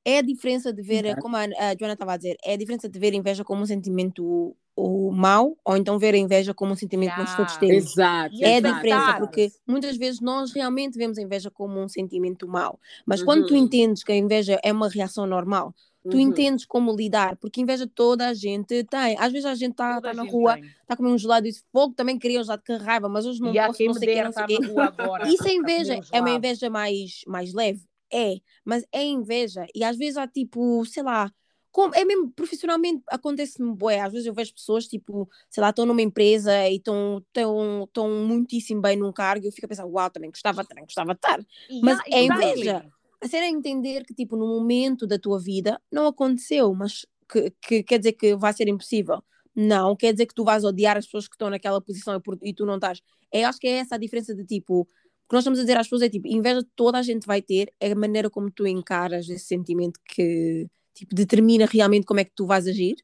É a diferença de ver, Exato. como a, a Joana estava a dizer, é a diferença de ver inveja como um sentimento o mau ou então ver a inveja como um sentimento que nós todos Yeah. temos. Exato. É a diferença, porque muitas vezes nós realmente vemos a inveja como um sentimento mau. Mas quando tu Uhum. entendes que a inveja é uma reação normal, tu Uhum. entendes como lidar, porque inveja toda a gente tem. Às vezes a gente está tá a na gente rua, está a comer um gelado e diz fogo, também queria um gelado, que raiva, mas hoje não E posso, quem não sei o dera não sei quê. na rua agora. Isso é inveja, é uma inveja mais, mais leve? É, mas é inveja. E às vezes há tipo, sei lá, como, é mesmo profissionalmente, acontece-me, bué, às vezes eu vejo pessoas, tipo, sei lá, estão numa empresa e estão tão, tão muitíssimo bem num cargo e eu fico a pensar, uau, também gostava, também gostava de estar. Mas Yeah, é exactly. inveja. A cena é entender que, tipo, no momento da tua vida não aconteceu, mas que, que quer dizer que vai ser impossível. Não, quer dizer que tu vais odiar as pessoas que estão naquela posição e, por- e tu não estás. É, acho que é essa a diferença de tipo. O que nós estamos a dizer às pessoas é tipo, inveja toda a gente vai ter, é a maneira como tu encaras esse sentimento que tipo, determina realmente como é que tu vais agir.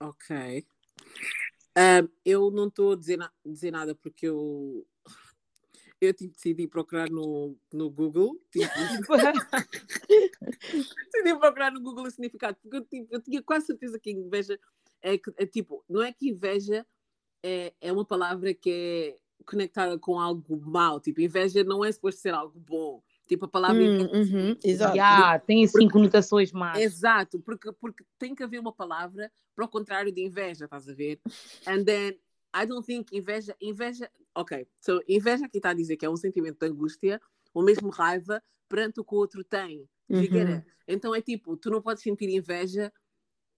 Ok. Ahm, eu não estou a dizer, na- dizer nada porque eu. Eu tipo, decidi procurar no, no Google. Tipo, (laughs) decidi procurar no Google o significado, porque eu, tipo, eu tinha quase certeza que inveja é, que- é tipo, não é que inveja é, é uma palavra que é conectada com algo mau. Tipo, inveja não é suposto ser algo bom. Tipo, a palavra Hum, uhum, exato. Yeah, tem assim conotações más. Exato, porque, porque tem que haver uma palavra para o contrário de inveja, estás a ver? And then, I don't think inveja, inveja, ok, so inveja aqui está a dizer que é um sentimento de angústia ou mesmo raiva perante o que o outro tem. Uhum. Então é tipo, tu não podes sentir inveja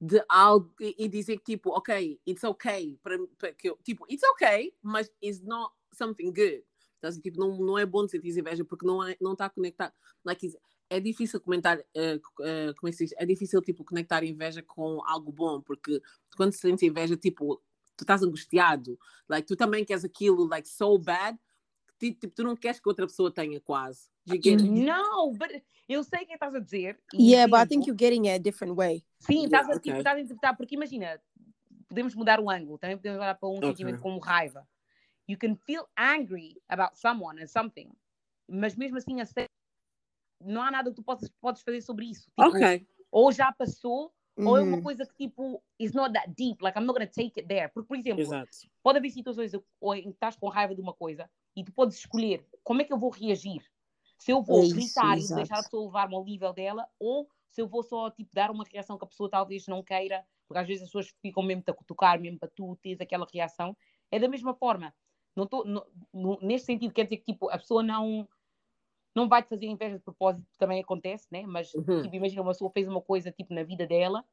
de algo e, e dizer que tipo, ok, it's okay, para, para que eu, tipo, it's okay, mas it's not something good. Então, assim, tipo, não, não é bom de sentir inveja porque não é, não está conectado. Like, is- é difícil comentar, eh, eh, como é que se diz? É difícil, tipo, conectar inveja com algo bom, porque quando se sente inveja, tipo, tu estás angustiado, like, tu também queres aquilo, like, so bad, que, tipo, tu não queres que outra pessoa tenha quase. It? Não, but eu sei o que estás a dizer. Yeah, but I think you're getting it a different way. Sim, estás, Yeah, a, tipo, ok. estás a interpretar, porque imagina, podemos mudar o ângulo, também podemos olhar para um Ok. sentimento como raiva. You can feel angry about someone and something, mas mesmo assim aceita- não há nada que tu possas, podes fazer sobre isso. Tipo, Ok. Ou já passou, ou é uma Uhum. coisa que tipo, is not that deep, like I'm not gonna take it there. Porque, por exemplo, Exato. pode haver situações em que estás com raiva de uma coisa e tu podes escolher como é que eu vou reagir. Se eu vou É isso, gritar e deixar a pessoa levar-me ao nível dela, ou se eu vou só tipo, dar uma reação que a pessoa talvez não queira, porque às vezes as pessoas ficam mesmo a cutucar, mesmo para tu teres aquela reação. É da mesma forma. Não tô, neste sentido, quer dizer que tipo, a pessoa não, não vai te fazer inveja de propósito, também acontece, né? Mas Uhum. tipo, imagina uma pessoa fez uma coisa tipo na vida dela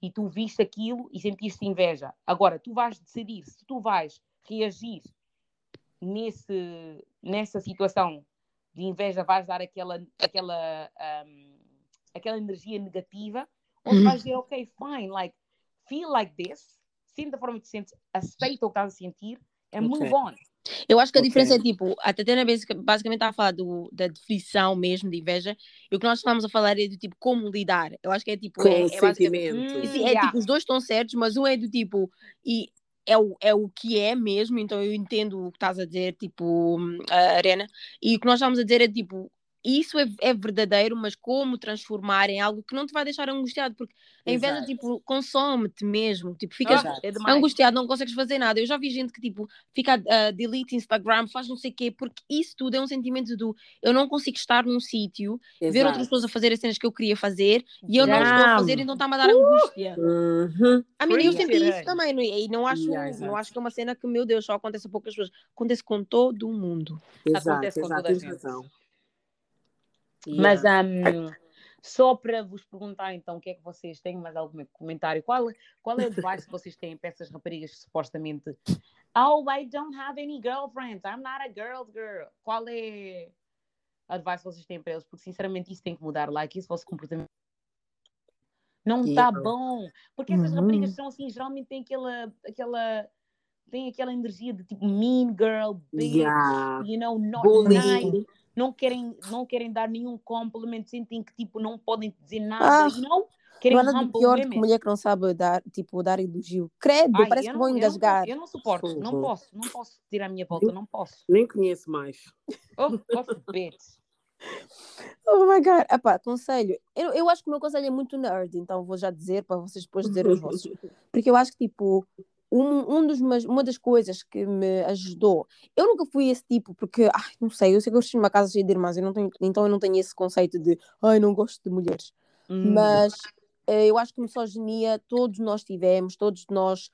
e tu viste aquilo e sentiste inveja. Agora, tu vais decidir se tu vais reagir nesse, nessa situação de inveja, vais dar aquela, aquela, um, aquela energia negativa, ou se vais dizer, (clears throat) ok, fine, like, feel like this, sinta da forma que te sentes, aceita o que estás a sentir, and move on. Eu acho que a Ok. diferença é tipo, a Tatiana basic- basicamente está a falar do, da definição mesmo de inveja, e o que nós estamos a falar é do tipo como lidar. Eu acho que é tipo, Com é, é basicamente. Hum, é yeah. tipo, os dois estão certos, mas um é do tipo, e é o, é o que é mesmo, então eu entendo o que estás a dizer, tipo, hum, a Arena, e o que nós estamos a dizer é tipo, isso é, é verdadeiro, mas como transformar em algo que não te vai deixar angustiado, porque a inveja, Exato. tipo, consome-te mesmo, tipo, ficas é angustiado, não consegues fazer nada. Eu já vi gente que, tipo, fica a delete Instagram, faz não sei o quê, porque isso tudo é um sentimento do eu não consigo estar num sítio, ver outras pessoas a fazer as cenas que eu queria fazer e eu não estou a fazer, então está-me a dar angústia. Uhum. A mim, eu senti it, isso também, não, é? e não acho, Yeah, não acho que é uma cena que, meu Deus, só acontece a poucas pessoas. Acontece com todo mundo. Exato, Acontece com exato, toda a gente. razão. Mas hum, só para vos perguntar então o que é que vocês têm, mais algum comentário? Qual, qual é o advice que vocês têm para essas raparigas que supostamente Oh, I don't have any girlfriends, I'm not a girl's girl. Qual é a advice que vocês têm para eles? Porque sinceramente isso tem que mudar, like, isso vosso comportamento não está Yeah. bom. Porque essas Uhum. raparigas são assim, geralmente têm aquela, aquela, têm aquela energia de tipo mean girl, bitch, Yeah. you know, not Bully. nice não querem, não querem dar nenhum complemento, sentem que tipo não podem dizer nada, Ah? Querem Não há nada humble pior que mulher que não sabe dar, tipo, dar elogio. Credo, Ai, parece que não- vão eu não engasgar. posso- Eu não, suporto, não Fogo. posso, não posso tirar a minha volta, não posso. Nem conheço mais. Oh, oh bitch. (laughs) Oh my god, Epá, conselho. Eu, eu acho que o meu conselho é muito nerd, então vou já dizer para vocês depois dizer os vossos. (laughs) Porque eu acho que, tipo, um, um dos, mas- uma das coisas que me ajudou. Eu nunca fui esse tipo, porque, ai, não sei, eu sei que eu estou numa casa cheia de irmãs, eu não tenho, então eu não tenho esse conceito de, ai, não gosto de mulheres. Hum, Mas eh, eu acho que misoginia todos nós tivemos, todos nós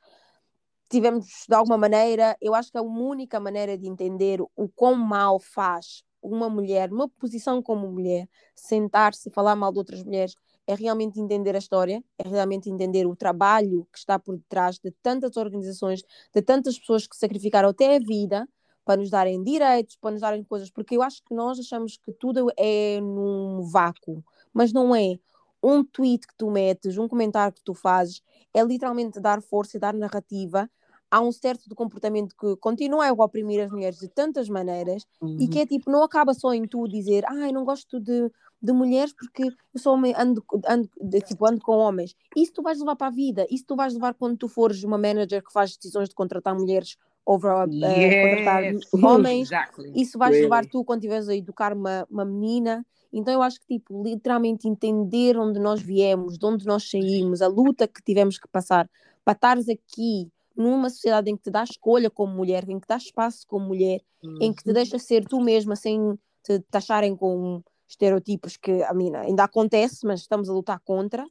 tivemos de alguma maneira. Eu acho que a única maneira de entender o quão mal faz uma mulher, numa posição como mulher, sentar-se e falar mal de outras mulheres, é realmente entender a história, é realmente entender o trabalho que está por detrás de tantas organizações, de tantas pessoas que sacrificaram até a vida para nos darem direitos, para nos darem coisas, porque eu acho que nós achamos que tudo é num vácuo, mas não é. um tweet que tu metes, um comentário que tu fazes, é literalmente dar força e dar narrativa a um certo de comportamento que continua a oprimir as mulheres de tantas maneiras Uhum. e que é tipo, não acaba só em tu dizer, ai, não gosto de, de mulheres porque eu sou homem, ando, ando, de- tipo, ando com homens. Isso tu vais levar para a vida, isso tu vais levar quando tu fores uma manager que faz decisões de contratar mulheres over contratar Yes. (laughs) homens. Exactly. Isso vais Really? levar tu quando estiveres a educar uma, uma menina. Então eu acho que, tipo, literalmente entender onde nós viemos, de onde nós saímos, a luta que tivemos que passar para estares aqui numa sociedade em que te dá escolha como mulher, em que dá espaço como mulher, em que te Uhum. deixa ser tu mesma sem te taxarem com estereotipos que, a mina, ainda acontece, mas estamos a lutar contra.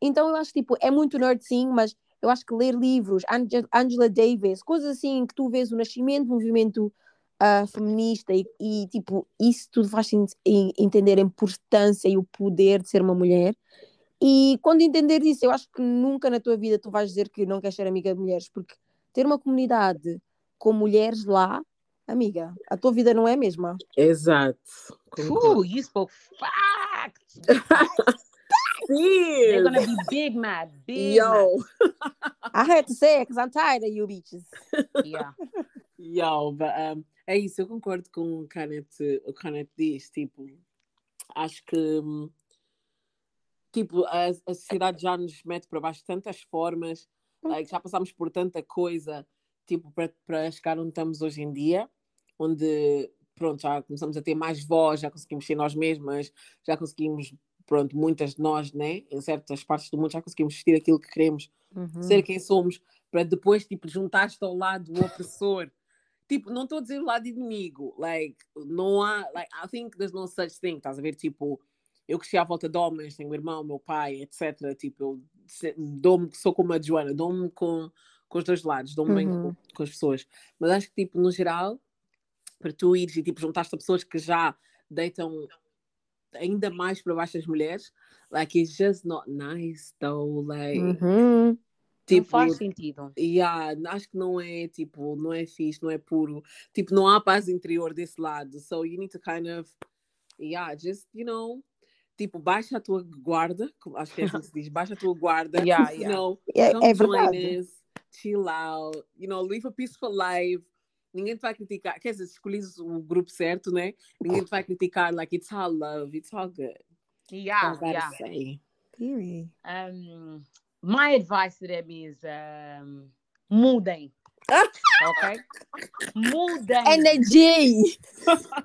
Então eu acho que, tipo, é muito nerd sim, mas eu acho que ler livros, Ange- Angela Davis, coisas assim em que tu vês o nascimento do movimento ah, feminista e, e, tipo, isso tudo faz en- en- entender a importância e o poder de ser uma mulher. E quando entender isso, eu acho que nunca na tua vida tu vais dizer que não queres ser amiga de mulheres, porque ter uma comunidade com mulheres lá, amiga, a tua vida não é a mesma. Exato. Ooh, you spoke facts. They're gonna be big mad. Big Yo, I had to say it because I'm tired of you bitches. mad. Yeah. yo, but, um, é isso, eu concordo com o Canet, o Canet diz, tipo, acho que hum, tipo, a, a sociedade já nos mete para baixo de tantas formas, like, já passámos por tanta coisa, tipo, para, para chegar onde estamos hoje em dia, onde, pronto, já começamos a ter mais voz, já conseguimos ser nós mesmas, já conseguimos, pronto, muitas de nós, né, em certas partes do mundo, já conseguimos vestir aquilo que queremos, Uhum. ser quem somos, para depois, tipo, juntar-te ao lado do opressor. Tipo, não estou a dizer o lado inimigo, like, não há, like, I think there's no such thing, estás a ver, tipo, eu cresci à volta de homens, tenho um irmão, meu pai, etc, tipo, eu dou-me, sou como a Joana, dou-me com, com os dois lados, dou-me bem Uhum. com, com as pessoas, mas acho que, tipo, no geral, para tu ires e, tipo, juntar-te a pessoas que já deitam ainda mais para baixo as mulheres, like, it's just not nice, though, like, Uhum. Não tipo, faz sentido. Yeah, acho que não é tipo, não é fixe, não é puro. Tipo, não há paz interior desse lado. So you need to kind of, yeah, just, you know, tipo, baixa a tua guarda, como- acho que é assim que se diz, baixa a tua guarda, Yeah, you (laughs) yeah. know, É, come é join verdade. us, chill out, you know, live a peaceful life. Ninguém te vai criticar, quer dizer, escolhes o grupo certo, né? Ninguém te vai criticar, like, it's all love, it's all good. Yeah, yeah. say. Um, my advice to them is um, mudem. Ok? Mudem. Energy!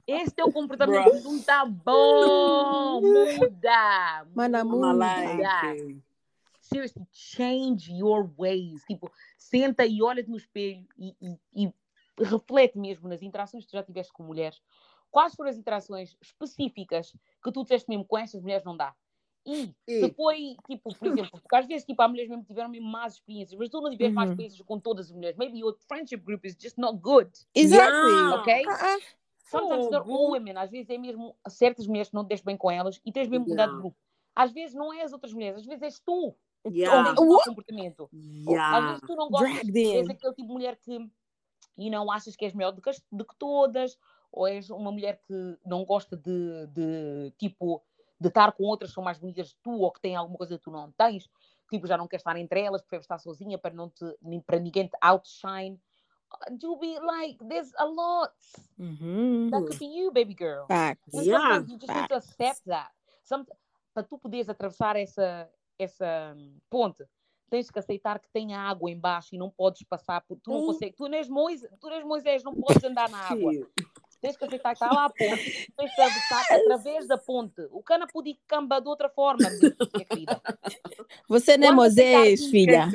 Esse teu comportamento Bruh. não tá bom. Muda. Mana, muda. like, Seriously, change your ways. Tipo, senta e olha-te no espelho e, e- e reflete mesmo nas interações que tu já tiveste com mulheres. Quais foram as interações específicas que tu disseste mesmo com estas mulheres não dá? E se E- foi, tipo, por exemplo, porque às vezes tipo, há mulheres mesmo que tiveram mesmo más experiências, mas tu não tiveste más Uhum. experiências com todas as mulheres. Maybe your friendship group is just not good. Exactly. Yeah. Ok? Ah, ah. Sometimes they're Fogo. all women. Às vezes é mesmo certas mulheres que não te deixas bem com elas e tens mesmo mudar de Yeah. grupo. Às vezes não é as outras mulheres, às vezes és tu. Yeah. O comportamento. Às Yeah. vezes tu não gostas, és aquele tipo de mulher que e não achas que és melhor do que, do que todas, ou és uma mulher que não gosta de, de tipo de estar com outras que são mais bonitas que tu ou que têm alguma coisa que tu não tens, tipo já não queres estar entre elas, preferes estar sozinha para não te nem- para ninguém te outshine. Uh, Do be like, there's a lot. Uhum. That could be you, baby girl. Facts. And Yeah, sometimes you just need to accept that. Some, para tu poderes atravessar essa, essa hum, ponte, tens que aceitar que tem água embaixo e não podes passar, por, tu não Sim. consegues, tu não és Moisés, tu não és Moisés, não podes andar na água. Tens que aceitar que está lá a ponte, tens que atravessar através da ponte. O cana podia camba de outra forma, minha querida. Você não é Moisés, filha.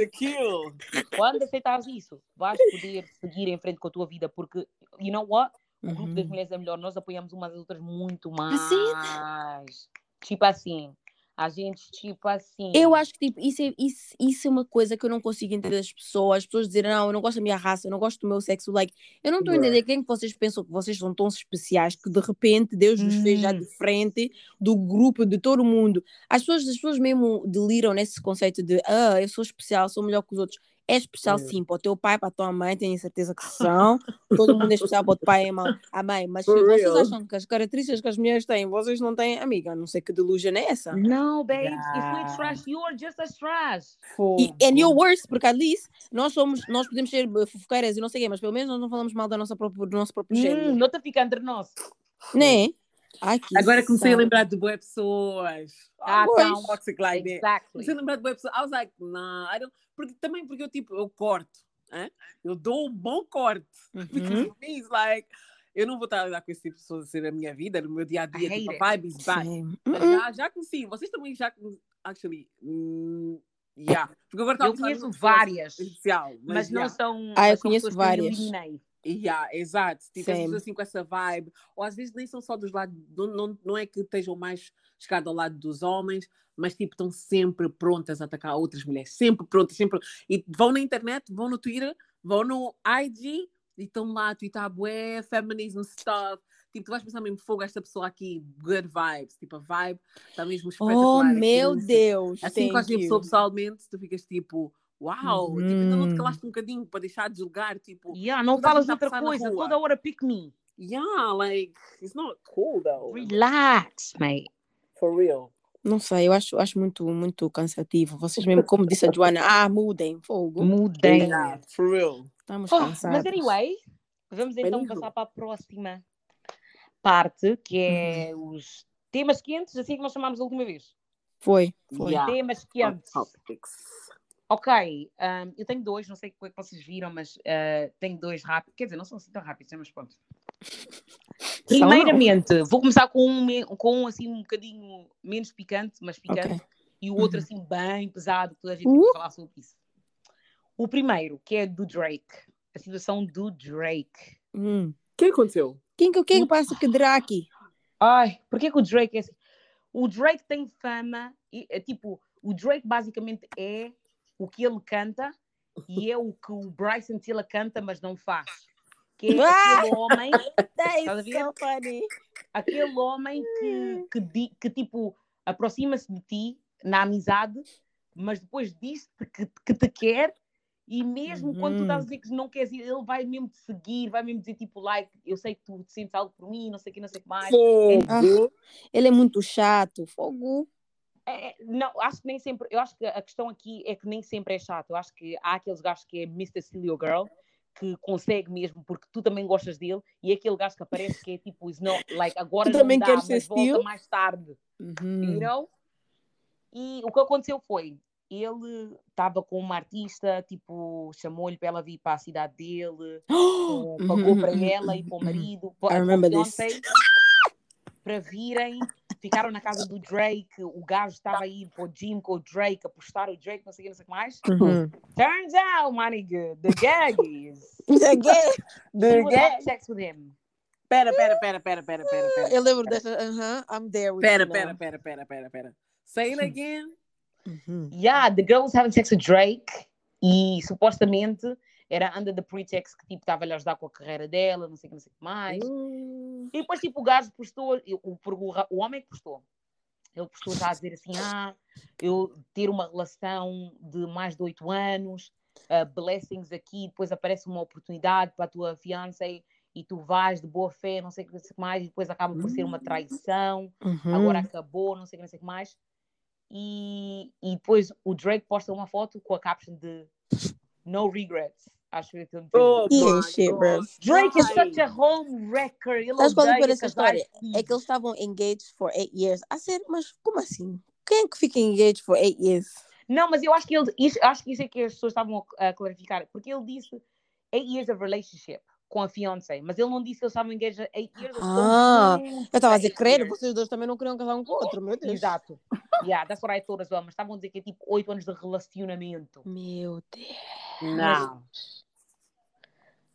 Quando aceitares isso, vais poder seguir em frente com a tua vida, porque, you know what? O grupo das Uhum. mulheres é melhor, nós apoiamos umas às outras muito Assim? mais. Tipo assim. A gente, tipo assim. Eu acho que tipo, isso, é, isso, isso é uma coisa que eu não consigo entender das pessoas. As pessoas dizerem, não, eu não gosto da minha raça, eu não gosto do meu sexo. Like, eu não estou a entender quem que vocês pensam que vocês são tão especiais que de repente Deus vos fez já Hum. diferente do grupo de todo mundo. As pessoas, as pessoas mesmo deliram nesse conceito de, ah, eu sou especial, sou melhor que os outros. É especial Yeah. sim para o teu pai, para a tua mãe, tenho certeza que são. Todo mundo é especial para o teu pai e a mãe- a mãe. Mas For vocês real. acham que as características que as mulheres têm, vocês não têm, amiga, não sei que delusion é essa. No, babes, if Yeah. we're trash, you're just as trash. E and you're worse, porque at least nós somos, nós podemos ser eh, fofoqueiras e não sei o quê, mas pelo menos nós não falamos mal da nossa própria, do nosso próprio Hum, género. não te fica entre nós. Né? Ai, que Agora comecei a lembrar de boas pessoas. Ah, então. toxic like that. Exactly. Comecei a lembrar de boas pessoas. I was like, nah, I don't. Porque, também porque eu, tipo, eu corto. hein? Eu dou um bom corte. (laughs) Because Uhum. for me, it's like, eu não vou estar a lidar com esse tipo de pessoas a ser a minha vida, no meu dia a dia. Tipo, a vibe is bad. Sim. Mas Uh-uh. já, já conheci. Vocês também já. Actually, mm, yeah. Porque agora Eu conheço várias, Especial, mas mas, não yeah. são. Ah, eu conheço que várias. eliminei. Yeah, exato. Tipo, as pessoas assim com essa vibe. Ou às vezes nem são só dos lados. Não, não, não é que estejam mais chegados ao lado dos homens, mas tipo, estão sempre prontas a atacar outras mulheres. Sempre prontas, sempre. E vão na internet, vão no Twitter, vão no IG e estão lá a twittar bué, feminism stuff. Tipo, tu vais pensar mesmo, fogo, esta pessoa aqui, good vibes. Tipo, a vibe está mesmo espetacular. Oh, meu Insta. Deus. Assim que you. pessoa pessoalmente, tu ficas tipo, uau, tipo, ainda não te Uhum. calaste um bocadinho para deixar de julgar, tipo, Yeah, não falas outra coisa, toda hora pick me. yeah, like, it's not cool though. Relax, mate. For real. Não sei, eu acho, acho muito, muito cansativo. Vocês mesmo, como disse a Joana, ah, mudem, fogo. Mudem. Yeah, for real. Estamos Oh, cansados. mas anyway, vamos então passar para a próxima parte, que é os temas quentes, assim que nós chamámos a última vez. Foi, foi. Yeah. Temas Hot quentes. topics. Ok, um, eu tenho dois, não sei como é que vocês viram, mas uh, tenho dois rápidos. Quer dizer, não são assim tão rápidos, né, mas pronto. (laughs) Primeiramente, vou começar com um, com um assim um bocadinho menos picante, mas picante, Ok. e o outro Uhum. assim bem pesado, que toda a gente Uh. tem que falar sobre isso. O primeiro, que é do Drake, a situação do Drake. Hum. O que aconteceu? Quem que o que é que passa que Drake? Ai, porquê que o Drake é assim? O Drake tem fama, e, é tipo, o Drake basicamente é o que ele canta e é o que o Bryson Tiller canta, mas não faz. Que é Ah! aquele homem, (laughs) That Estás a is ver? so funny. aquele homem que, que, di- que tipo, aproxima-se de ti na amizade, mas depois diz-te que, que te quer e mesmo quando tu estás a Uhum. dizer que não queres ir, ele vai mesmo te seguir, vai mesmo dizer tipo, like, eu sei que tu sentes algo por mim, não sei o que, não sei o que mais. Fogo. Ele é muito chato, fogo. É, é, não, acho que nem sempre. Eu acho que a questão aqui é que nem sempre é chato. Eu acho que há aqueles gajos que é Mr. Silly Girl que consegue mesmo porque tu também gostas dele e é aquele gajo que aparece que é tipo, not, like, agora não também dá, queres ser mas volta mais tarde, you Uhum. know? E o que aconteceu foi, ele estava com uma artista, tipo, chamou-lhe para ela vir para a cidade dele, (gasps) ou pagou Uhum, para uhum, ela e uhum, para o uhum. marido, para para o fiancé, para virem, ficaram na casa do Drake, o gajo estava aí para o gym com o Drake, a postar o Drake, não sei o que, não sei o que mais. Uhum. Turns out, my nigga, the gag is Again. she would have sex with him. Pera, pera, pera, pera, pera, pera, pera. Eu lembro dessa. Aham, I'm there with Pera, you pera, now. pera, pera, pera, pera. Say it again. Uhum. Yeah, the girl was having sex with Drake e supostamente era under the pretext que tipo estava-lhe a ajudar com a carreira dela, não sei o que, não sei o que mais. Hum. E depois, tipo, o gajo postou, o, o, o homem que postou, ele postou já a dizer assim: ah, eu ter uma relação de mais de oito anos, uh, blessings aqui, depois aparece uma oportunidade para a tua fiancé e tu vais de boa fé, não sei o que, não sei o que mais, e depois acaba por ser uma traição, Uhum. agora acabou, não sei o que, não sei o que mais. E, e depois o Drake posta uma foto com a caption de No regrets. Acho que ele tem Oh, ain't shit, bro. Drake is such a home wrecker. Ele Sabes qual é a odeia dessa casais história? É que eles estavam engaged for eight years. A sério, mas como assim? Quem é que fica engaged for eight years? Não, mas eu acho que ele, isso, acho que isso é que as pessoas estavam a, clarificar, porque ele disse eight years of relationship com a fiancé, mas ele não disse que eles estavam engaged eight years. Ah, Eu estava a dizer, years. vocês dois também não queriam casar um com o outro, meu Deus. Exato. Yeah, that's what I thought as well. Mas estavam a dizer que é tipo oito anos de relacionamento. Meu Deus. Não. O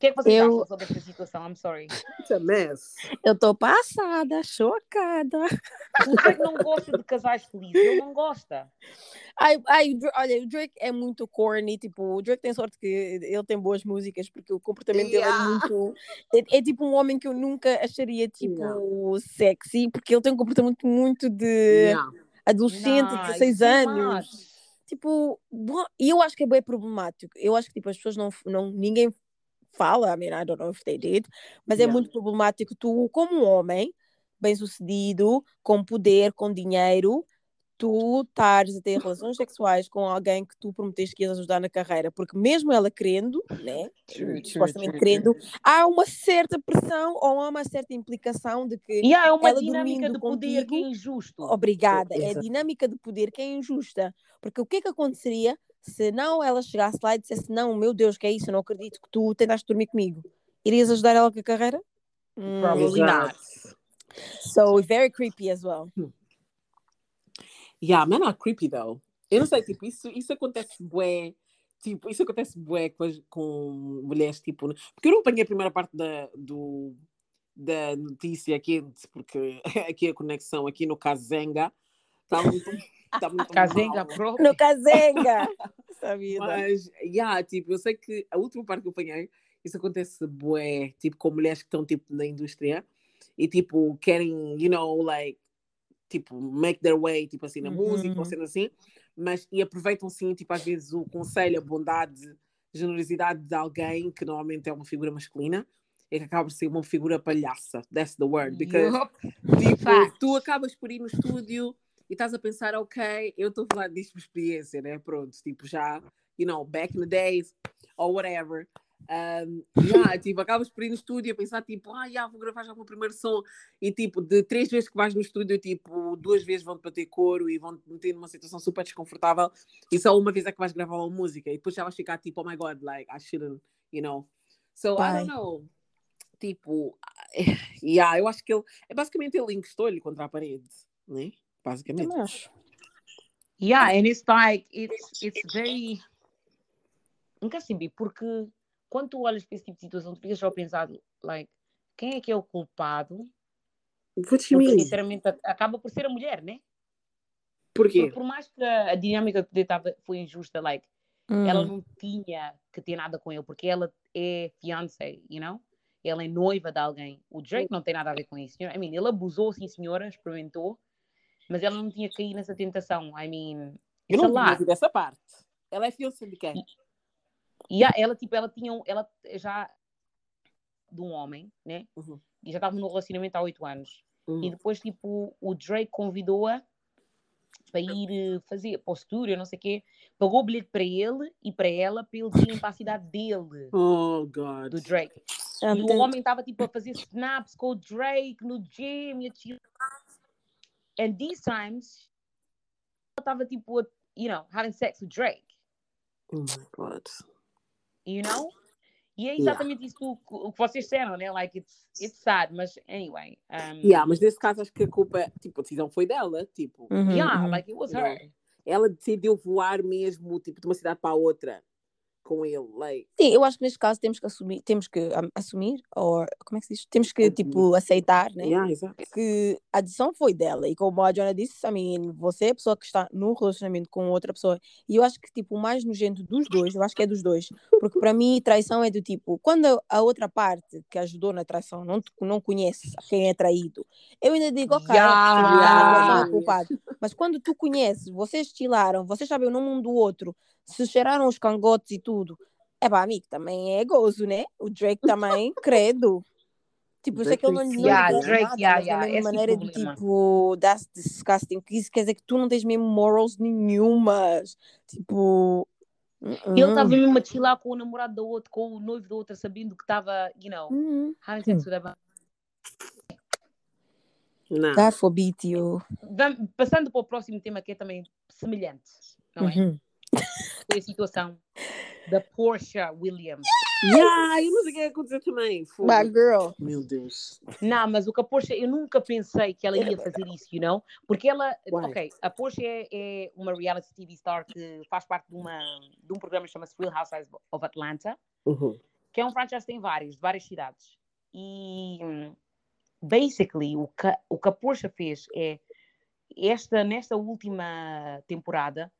que é que vocês Eu- acham sobre esta situação? I'm sorry. It's a mess. Eu tô passada, chocada. O Drake não gosta de casais felizes. Ele não gosta. Ai, olha, o Drake é muito corny, tipo, o Drake tem sorte que ele tem boas músicas, porque o comportamento dele é Yeah. muito. É, é tipo um homem que eu nunca acharia, tipo, sexy, porque ele tem um comportamento muito de Yeah. adolescente, Nah, 16 it's too anos. tipo, e eu acho que é bem problemático. Eu acho que tipo, as pessoas não, não ninguém fala, I mean, I don't know if they did, mas é Yeah. muito problemático tu, como um homem bem-sucedido, com poder, com dinheiro, tu estares a ter relações sexuais com alguém que tu prometeste que ias ajudar na carreira, porque mesmo ela querendo, né, True, supostamente true, querendo, true. há uma certa pressão ou há uma certa implicação de que E é uma ela dinâmica de poder que é contigo, injusto. Obrigada. É a dinâmica de poder que é injusta. Porque o que é que aconteceria se não ela chegasse lá e dissesse: Não, meu Deus, que é isso? Eu não acredito que tu tentaste dormir comigo. Irias ajudar ela com a carreira? Hum, Probably not. So, very creepy as well. Yeah, man, are creepy though. Eu não sei, tipo, isso, isso acontece bué. Tipo, isso acontece bué com, com mulheres, tipo... né? Porque eu não apanhei a primeira parte da, do, da notícia quente, porque (laughs) aqui a conexão, aqui no Kazenga, está muito, tá (laughs) muito próprio. No Kazenga! (laughs) Sabida. Mas, yeah, tipo, eu sei que a última parte que eu apanhei, isso acontece bué, tipo, com mulheres que estão, tipo, na indústria e, tipo, querem, you know, like, tipo, make their way, tipo assim, na Uhum. música ou sendo assim, mas, e aproveitam, sim, tipo, às vezes o conselho, a bondade, generosidade de alguém que normalmente é uma figura masculina e que acaba por ser uma figura palhaça, that's the word, because Yup. Tipo, tu acabas por ir no estúdio e estás a pensar, ok, eu estou a falar disto por experiência, né? Pronto, tipo, já, you know, back in the days, or whatever. Um, yeah, (laughs) tipo, acabas por ir no estúdio a pensar, tipo, ah, yeah, vou gravar já o meu primeiro som. E, tipo, de três vezes que vais no estúdio, tipo, duas vezes vão-te bater couro e vão-te meter numa situação super desconfortável. E só uma vez é que vais gravar uma música. E depois já vais ficar, tipo, oh my God, like, I shouldn't, you know. So, I Pai. don't know. Tipo, (laughs) yeah, eu acho que ele, é basicamente ele encostou-lhe contra a parede, né? Basicamente. Também acho. Yeah, and it's like, it's, it's very. Não quero saber, porque quando tu olhas para esse tipo de situação, tu ficas só a pensar, like, quem é que é o culpado? What you Porque, mean? sinceramente, acaba por ser a mulher, né? Porquê? Porque por mais que a, dinâmica de poder tava, foi injusta, like, ela Hum. não tinha que ter nada com ele, porque ela é fiancé, you know? Ela é noiva de alguém. O Drake não tem nada a ver com isso. You know? I mean, ele abusou, sim, senhora, experimentou, mas ela não tinha que cair nessa tentação. I mean, Eu não tinha lot. ouvido essa parte. Ela é fiancé de quem? E ela, tipo, ela tinha, um- ela já de um homem, né? Uhum. E já estava no relacionamento há oito anos. Uhum. E depois, tipo, o Drake convidou-a para ir eh, fazer para o estúdio, não sei o quê. Pagou o bilhete para ele e para ela para eles irem para a cidade dele, Oh, God. do Drake. Ah, E o homem estava tipo a fazer snaps com o Drake no gym e a. And these times, ela estava tipo, you know, having sex with Drake, Oh, my God. you know? E é Yeah. exatamente isso que, o- que vocês disseram, né? Like, it's, it's sad, mas anyway. Um, Yeah, mas nesse caso acho que a culpa, tipo, a decisão foi dela, tipo. Uhum, yeah, uhum. like it was her. Ela decidiu voar mesmo, tipo, de uma cidade para a outra com ele, like. Sim, eu acho que neste caso temos que assumir, temos que um, assumir, ou como é que se diz? Temos que, tipo, aceitar, né? Yeah, exato. que a decisão foi dela. E como a Joana disse, I mean, você é a pessoa que está num relacionamento com outra pessoa. E eu acho que, tipo, o mais nojento dos dois, eu acho que é dos dois. Porque para mim, traição é do tipo, quando a- outra parte que ajudou na traição não, não conhece quem é traído, eu ainda digo, ok, Yeah. é Yeah. culpado. Mas quando tu conheces, vocês estilaram, vocês sabem o nome um do outro, se cheiraram os cangotes e tudo, é pá, amigo, também é gozo, né? O Drake também, (laughs) credo. Tipo, eu sei que ele não, lhe Yeah, Drake, nada, yeah, yeah, esse maneira de problema. tipo, that's disgusting. Que isso quer dizer que tu não tens mesmo morals nenhumas. Tipo. Ele estava uh-uh. mesmo a chilar com o namorado da outra, com o noivo da outra, sabendo que estava, you know, Uhum. having sex with a Não. God forbid you. Passando para o próximo tema que é também semelhante, não é? Uhum. (laughs) Foi a situação da Porsche Williams. Yeah, eu não sei o que ia acontecer também. Fogo. My girl. Meu Deus. Não, mas o que a Porsche, eu nunca pensei que ela ia fazer isso, you know? Porque ela, Why? ok, a Porsche é, é uma reality TV star que faz parte de, uma, de um programa que chama-se Real Housewives of Atlanta, Uhum. que é um franchise que tem vários, de várias cidades. E, basically, o que, o que a Porsche fez é, esta, nesta última temporada,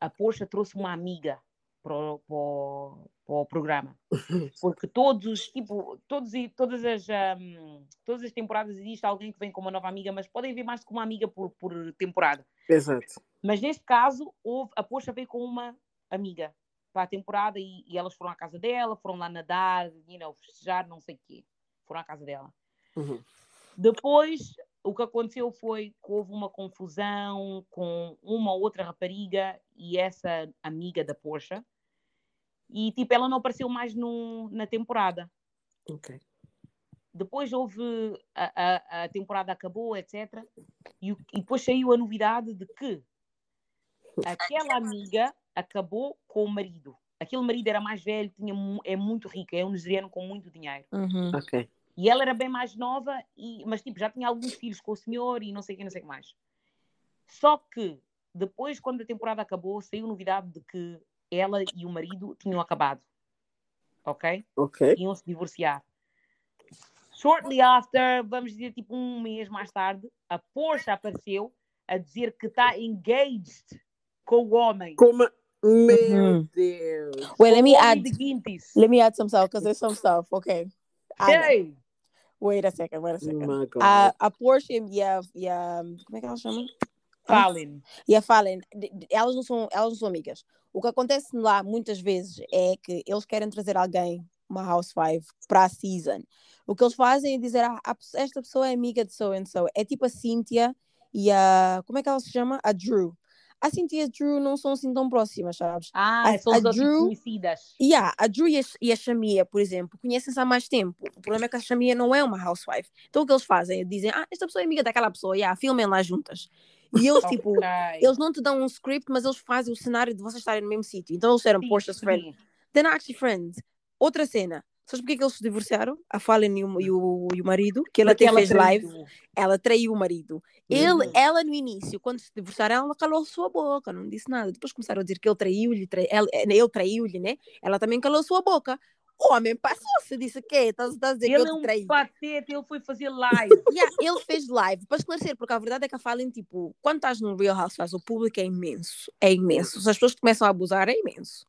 a Porsche trouxe uma amiga para o, para o- para o programa. Porque todos os, tipo, todos, e- todas, as, hum, todas as temporadas existe alguém que vem com uma nova amiga, mas podem vir mais do que uma amiga por, por temporada. Exato. Mas neste caso, houve, a Poxa veio com uma amiga para a temporada e, e elas foram à casa dela, foram lá nadar, you know, festejar, não sei o quê. Foram à casa dela. Uhum. Depois, o que aconteceu foi que houve uma confusão com uma outra rapariga e essa amiga da Porsche. E, tipo, ela não apareceu mais no, na temporada. Ok. Depois houve... A, a, a temporada acabou, etc. E, e depois saiu a novidade de que aquela amiga acabou com o marido. Aquele marido era mais velho, tinha, é muito rico, é um nigeriano com muito dinheiro. Uhum. Ok. E ela era bem mais nova, e, mas tipo, já tinha alguns filhos com o senhor e não sei o que, não sei o que mais. Só que depois, quando a temporada acabou, saiu novidade de que ela e o marido tinham acabado. Ok? Ok. Iam se divorciar. Shortly after, vamos dizer tipo um mês mais tarde, a Porsche apareceu a dizer que está engaged com o homem. Como. Meu Uhum. Deus. Wait, let me add. Let me add some stuff because there's some stuff. Okay. Hey! Wait a second. Wait a second. My God. A, a Porsche e a, e a. Como é que ela chama? Falem. E a Fallen, elas não, são, elas não são amigas. O que acontece lá muitas vezes é que eles querem trazer alguém, uma housewife, para a season. O que eles fazem é dizer: ah, esta pessoa é amiga de so and so. É tipo a Cynthia e a. Como é que ela se chama? A Drew. A Cynthia e a Drew não são assim tão próximas, sabes? Ah, A- são a Drew- conhecidas. E yeah, a Drew e a, e a Shamia, por exemplo, conhecem-se há mais tempo. O problema é que a Shamia não é uma housewife. Então o que eles fazem é dizem: ah, esta pessoa é amiga daquela pessoa, yeah, filmem lá juntas. E eles, (laughs) tipo, Ok. eles não te dão um script, mas eles fazem o cenário de vocês estarem no mesmo sítio. Então eles eram Portia's friend. They're not actually friends. Outra cena. Sabes porquê que eles se divorciaram? A Fallen e o, e o, e o marido, que ele Porque até ela fez live, traiu. ela traiu o marido. Ele, Uhum. ela no início, quando se divorciaram, ela calou sua boca, não disse nada. Depois começaram a dizer que ele traiu-lhe, trai, ele, ele traiu-lhe, né? Ela também calou sua boca. O homem passou-se, disse que estás a dizer que Ele eu é te um traí. patete, ele foi fazer live. (laughs) Yeah, ele fez live para esclarecer, porque a verdade é que a Fallen, tipo, quando estás no Real Housewives, o público é imenso, é imenso. Se as pessoas começam a abusar, é imenso.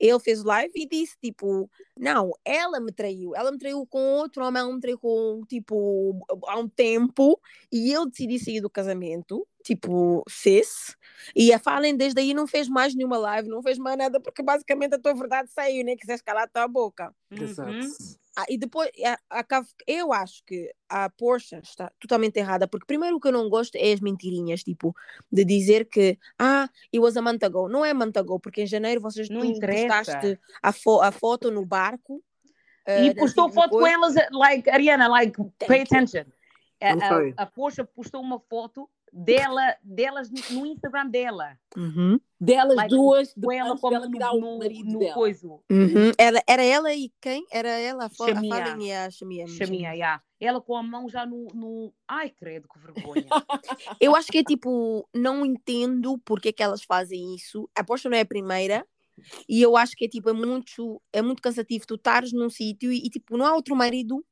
Ele fez live e disse, tipo, não, ela me traiu, ela me traiu com outro homem, ela me traiu com, tipo, há um tempo, e eu decidi sair do casamento, tipo, cis, e a Fallen desde aí não fez mais nenhuma live, não fez mais nada, porque basicamente a tua verdade saiu, nem quiseste calar a tua boca. Exato. Uhum. Ah, e depois, a, a Cav- eu acho que a Porsche está totalmente errada, porque primeiro o que eu não gosto é as mentirinhas, tipo, de dizer que, ah, it was a month ago. Não é month ago, porque em janeiro vocês Não postaste a, fo a foto no barco. E eh, postou antiga foto com elas, like, Ariana, like, pay you. attention. A, a, a Porsche postou uma foto dela, delas no Instagram dela. Uhum. Delas Like, duas, Com ela como dela no, o no, marido no dela. coiso. Uhum. Era, era ela e quem? Era ela, a. Fallen e a Shamia. Chamia, yeah. Ela com a mão já no, no... Ai, credo, que vergonha. (laughs) Eu acho que é tipo, não entendo porque é que elas fazem isso. A Porsche não é a primeira. E eu acho que é tipo, é muito, é muito cansativo tu estares num sítio e, e, tipo, não há outro marido,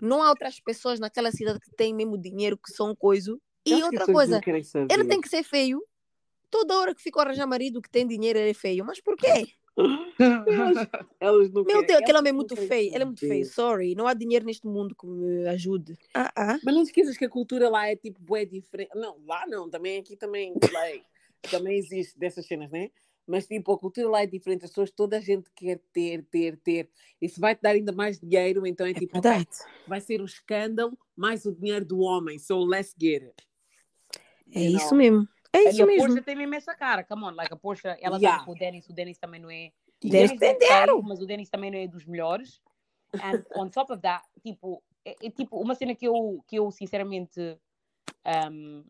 não há outras pessoas naquela cidade que têm mesmo dinheiro, que são coisa. E outra coisa, ele tem que ser feio. Toda hora que fica a arranjar marido que tem dinheiro, ele é feio. Mas por quê? Elas, Meu querem. Deus, aquele homem é muito feio. Ele é muito feio. Sorry, não há dinheiro neste mundo que me ajude. Ah, ah. Mas não esqueças que a cultura lá é tipo bué diferente. Não, lá não, também aqui também, like, também existe dessas cenas, né? Mas tipo, a cultura lá é diferente, as pessoas, toda a gente quer ter, ter, ter. Isso vai te dar ainda mais dinheiro, então é tipo, ok, Verdade. vai ser o escândalo mais o dinheiro do homem, so let's get it. É You isso know? mesmo. É E isso a mesmo. Porsche tem mesmo essa cara, come on, like a Porsche, ela Yeah. tá com o Dennis, o Dennis também não é. Dennis é mas o Dennis também não é dos melhores. And (laughs) on top of that, tipo, é, é tipo uma cena que eu, que eu sinceramente um,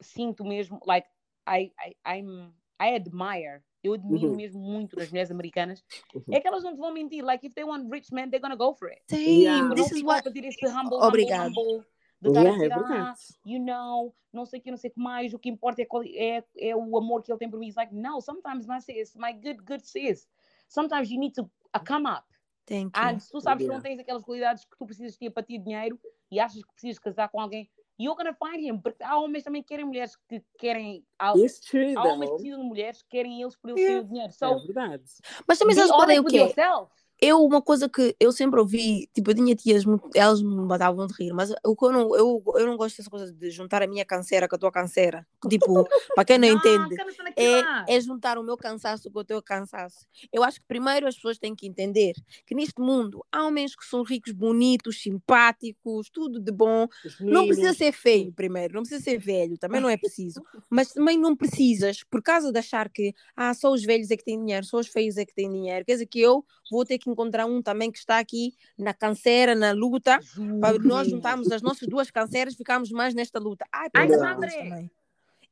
sinto mesmo, like, I, I, I'm, I admire, eu admiro Uhum. mesmo muito das mulheres americanas, Uhum. é que elas não te vão mentir, like, if they want rich men, they're gonna go for it. Same. Yeah. This is a what. esse humble, Obrigado. humble, humble, de estar a Yeah, é dizer, ah, verdade. you know, não sei o que, não sei o que mais, o que importa é, qual- é, é o amor que ele tem por mim. It's like, no, sometimes my sis, my good, good sis, sometimes you need to uh, come up. Thank And you. se tu sabes que Yeah. não tens aquelas qualidades que tu precisas ter para ter dinheiro e achas que precisas casar com alguém, you're gonna find him. Porque há homens também que querem mulheres que querem algo. It's true, Há homens que precisam de mulheres que querem eles por eles Yeah. terem o dinheiro. É So, verdade. Mas também sabes qual é o que é? yourself. Eu, uma coisa que eu sempre ouvi, tipo, eu tinha tias, muito- elas me matavam de rir, mas o que eu não, eu, eu não gosto dessa coisa de juntar a minha canseira com a tua canseira. Tipo, (laughs) para quem não Não, entende, naquilo lá. é, é juntar o meu cansaço com o teu cansaço. Eu acho que primeiro as pessoas têm que entender que neste mundo há homens que são ricos, bonitos, simpáticos, tudo de bom. Não precisa ser feio primeiro, não precisa ser velho, também não é preciso. Mas também não precisas, por causa de achar que ah, só os velhos é que têm dinheiro, só os feios é que têm dinheiro. Quer dizer que eu vou ter que encontrar um também que está aqui na canseira, na luta, para nós juntarmos as nossas duas canseiras, ficarmos mais nesta luta. Ai, Ai, também.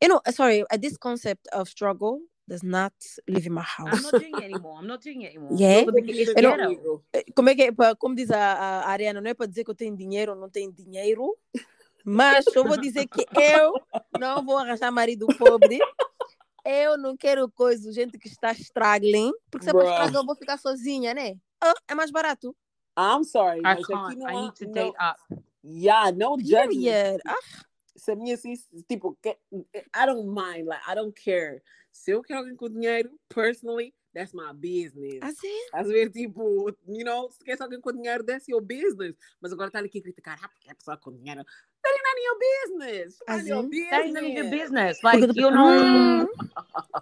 Eu não, sorry, uh, this concept of struggle does not live in my I'm house. not doing it anymore. I'm not doing it anymore. Yeah? Eu Eu não- ghetto. Como é que é, como diz a, a Ariana, não é para dizer que eu tenho dinheiro ou não tenho dinheiro, mas eu vou dizer que eu não vou arranjar marido pobre. Eu não quero coisa, gente que está struggling, porque se Bruh. struggling eu vou ficar sozinha, né? Ah, é mais barato. I'm sorry, I mas aqui não I há. need to não- date up. Yeah, no judgment. Ah, Se a minha assim, tipo, I don't mind, like, I don't care. Se eu quero alguém com dinheiro, personally, that's my business. assim, Às vezes, tipo, you know, se queres alguém com dinheiro, that's your business. Mas agora está aqui a criticar, ah, porque é pessoa com dinheiro. That ain't none of your business. Of your Assim? That ain't none of your business. business. Like, Porque eu não. Hum.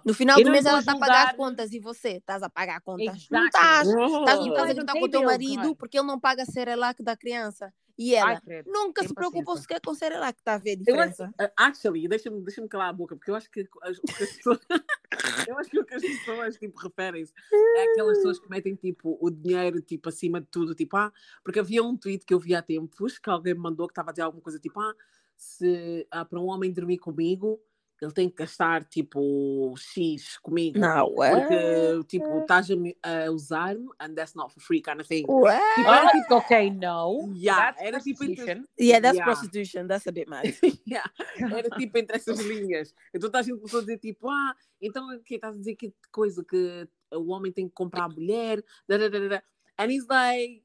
no final do não mês ela está a pagar as contas e você estás a pagar contas. Não Exactly. estás. Estás, estás a I gritar don't com o teu marido porque ele não paga a Cerelac da criança. E ela Ai, nunca Tem se preocupou sequer com Cerelac, está a ver a Eu acho, diferença. uh, actually, deixa-me deixa calar a boca, porque eu acho que que as pessoas. (laughs) eu acho que o que as pessoas tipo, referem-se é aquelas pessoas que metem tipo, o dinheiro tipo, acima de tudo. Tipo, ah, porque havia um tweet que eu vi há tempos que alguém me mandou que estava a dizer alguma coisa tipo, ah, se ah, para um homem dormir comigo, ele tem que gastar tipo X comigo. Não, é. Porque tipo, estás a, me- a usar-me and that's not for free kind of thing. Ué? Tipo, era tipo, Oh, okay, no. Yeah, That's era tipo entre- prostitution. Yeah, that's Yeah. prostitution, that's a bit mad. (laughs) Yeah, Era tipo entre essas linhas. Então tá a dizer tipo, ah, então o que estás a dizer que coisa que o homem tem que comprar a mulher, da, da, da, da, da. and he's like,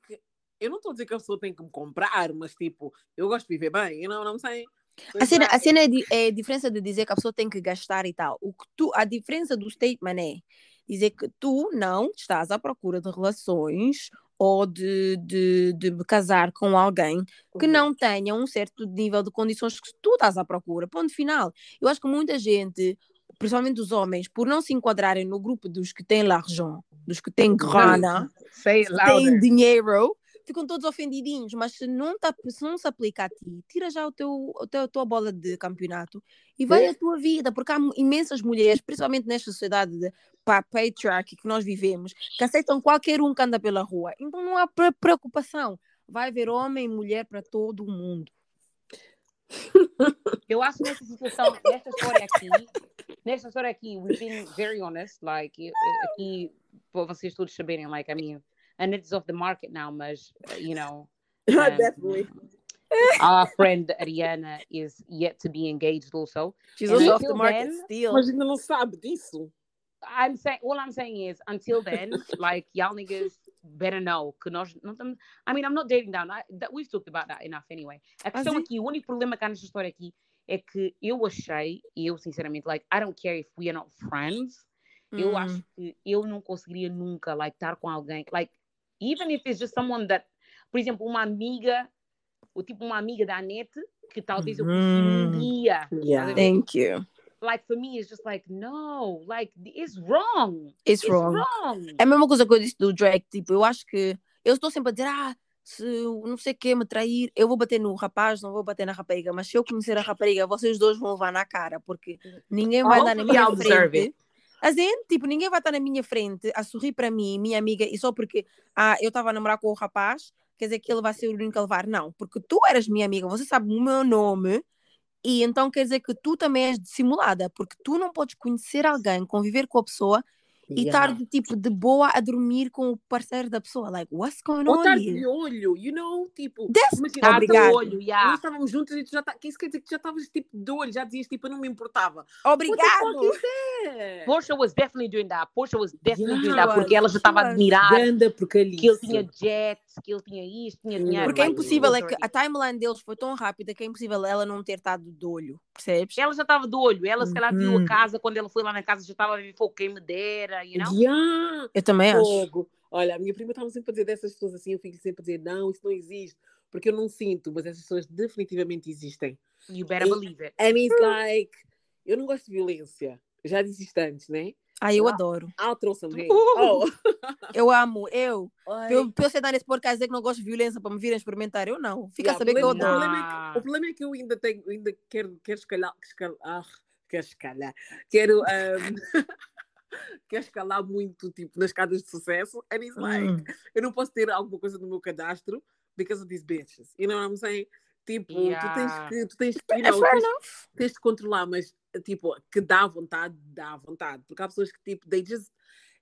eu não estou a dizer que a pessoa tem que me comprar, mas tipo, eu gosto de viver bem, you know what I'm saying? A cena, a cena é, di- é a diferença de dizer que a pessoa tem que gastar e tal. O que tu, a diferença do statement é dizer que tu não estás à procura de relações ou de, de, de casar com alguém que não tenha um certo nível de condições que tu estás à procura. Ponto final. Eu acho que muita gente, principalmente os homens, por não se enquadrarem no grupo dos que têm l'argent, dos que têm grana, têm louder. dinheiro, ficam todos ofendidinhos, mas se não, tá, se não se aplica a ti, tira já o teu, o teu, a tua bola de campeonato e vai É. a tua vida, porque há imensas mulheres, principalmente nesta sociedade de pa- patriarchy que nós vivemos, que aceitam qualquer um que anda pela rua. Então não há pre- preocupação. Vai haver homem e mulher para todo o mundo. (laughs) Eu acho nessa situação, nesta história aqui, nesta história aqui, we've been very honest, like, eu- eu- aqui, para vocês todos saberem, like, I mean, and it's off the market now, mas, uh, you know, (laughs) um, Definitely. our friend Ariana is yet to be engaged also. She's And also off the market then, still. Mas ainda não sabe disso. I'm saying, all I'm saying is, until then, (laughs) like, y'all niggas better know, que nós não estamos, I mean, I'm not dating down, I, that, we've talked about that enough anyway. A questão Mas e- aqui, o único problema que há nesta história aqui é que eu achei, e eu sinceramente, like, I don't care if we are not friends, eu Hum. acho que eu não conseguiria nunca, like, estar com alguém, like, even if it's just someone that, por exemplo, uma amiga, ou tipo uma amiga da net, que talvez eu conheci um Uhum. dia, Yeah. Thank you. like, for me, it's just like, no, like, it's wrong. It's, It's wrong. wrong. É a mesma coisa que eu disse do Drake, tipo, eu acho que eu estou sempre a dizer, ah, se não sei o que me trair, eu vou bater no rapaz, não vou bater na rapariga, mas se eu conhecer a rapariga, vocês dois vão levar na cara, porque ninguém vai dar na minha I'll deserve frente. Assim, tipo, ninguém vai estar na minha frente a sorrir para mim, minha amiga, e só porque ah, eu estava a namorar com o rapaz, quer dizer que ele vai ser o único a levar. Não, porque tu eras minha amiga, você sabe o meu nome, e então quer dizer que tu também és dissimulada, porque tu não podes conhecer alguém, conviver com a pessoa e estar de tipo de boa a dormir com o parceiro da pessoa. Like, what's going Ou on estar here? de olho, you know? Tipo, imagina, de olho, nós yeah. estávamos juntos e tu já tá, que isso quer dizer que já estavas tipo de olho, já dizias tipo, eu não me importava. Obrigado! Portia was definitely doing that. Portia was definitely Yeah. doing that, porque ela já estava a was. admirar Ganda porcalhice. que ele tinha jets, ele tinha isto, tinha dinheiro. Porque é impossível, é que a timeline deles foi tão rápida que é impossível ela não ter estado de olho, percebes? Ela já estava de olho, ela se calhar viu Uhum. a casa, quando ela foi lá na casa já estava a ver fogo quem me dera, you know? Yeah. Eu também acho. Fogo. Olha, a minha prima estava sempre a dizer dessas pessoas assim, eu fico sempre a dizer, não, isso não existe, porque eu não sinto, mas essas pessoas definitivamente existem. You better E- believe it. And it's like, eu não gosto de violência. Já disse antes, né? Ai, eu Ah. adoro. Throw some hate. Uh. Oh. (laughs) Eu amo, eu. Eu, para eu sentar nesse podcast e dizer que não gosto de violência para me virem experimentar, eu não. Fica Yeah, a saber que eu adoro. O problema, é que, o problema é que eu ainda tenho, ainda quero, quero escalar, escalar, ah, quero escalar, quero, um, (laughs) quero escalar muito, tipo, nas escadas de sucesso, and it's like, Hum. eu não posso ter alguma coisa no meu cadastro because of these bitches, you know what I'm saying? Tipo, Yeah. tu tens que, tu tens que, (laughs) É know, fair tens, tens de controlar, mas, tipo, que dá vontade, dá vontade, porque há pessoas que, tipo, they just,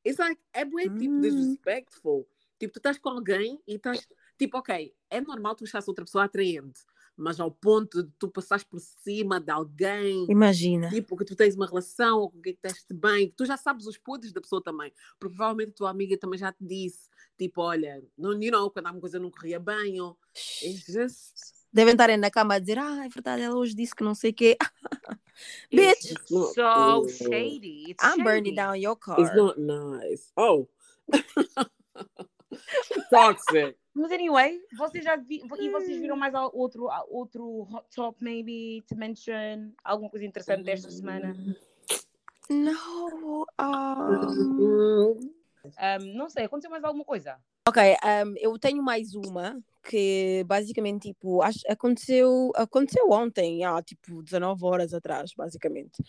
it's like, é bué, tipo, Hum. disrespectful, tipo, tu estás com alguém e estás, tipo, ok, é normal tu achares outra pessoa atraente, mas ao ponto de tu passares por cima de alguém, Imagina. tipo, que tu tens uma relação ou com quem estás-te bem, que tu já sabes os podres da pessoa também, porque provavelmente a tua amiga também já te disse, tipo, olha, não, you know, quando alguma coisa não corria bem, ou, it's just, Devem estar aí na cama a dizer, ah, é verdade, ela hoje disse que não sei o quê. (laughs) It's Bitch, It's so cool. shady. It's I'm burning shady. down your car. it's not nice. Oh. (laughs) Toxic. Mas anyway, vocês já vi, e vocês viram mais al- outro, outro hot top maybe to mention? Alguma coisa interessante desta semana? Não. um, Hum. Um, não sei, aconteceu mais alguma coisa? Ok, um, eu tenho mais uma que basicamente tipo acho- aconteceu aconteceu ontem, há tipo 19 horas atrás, basicamente.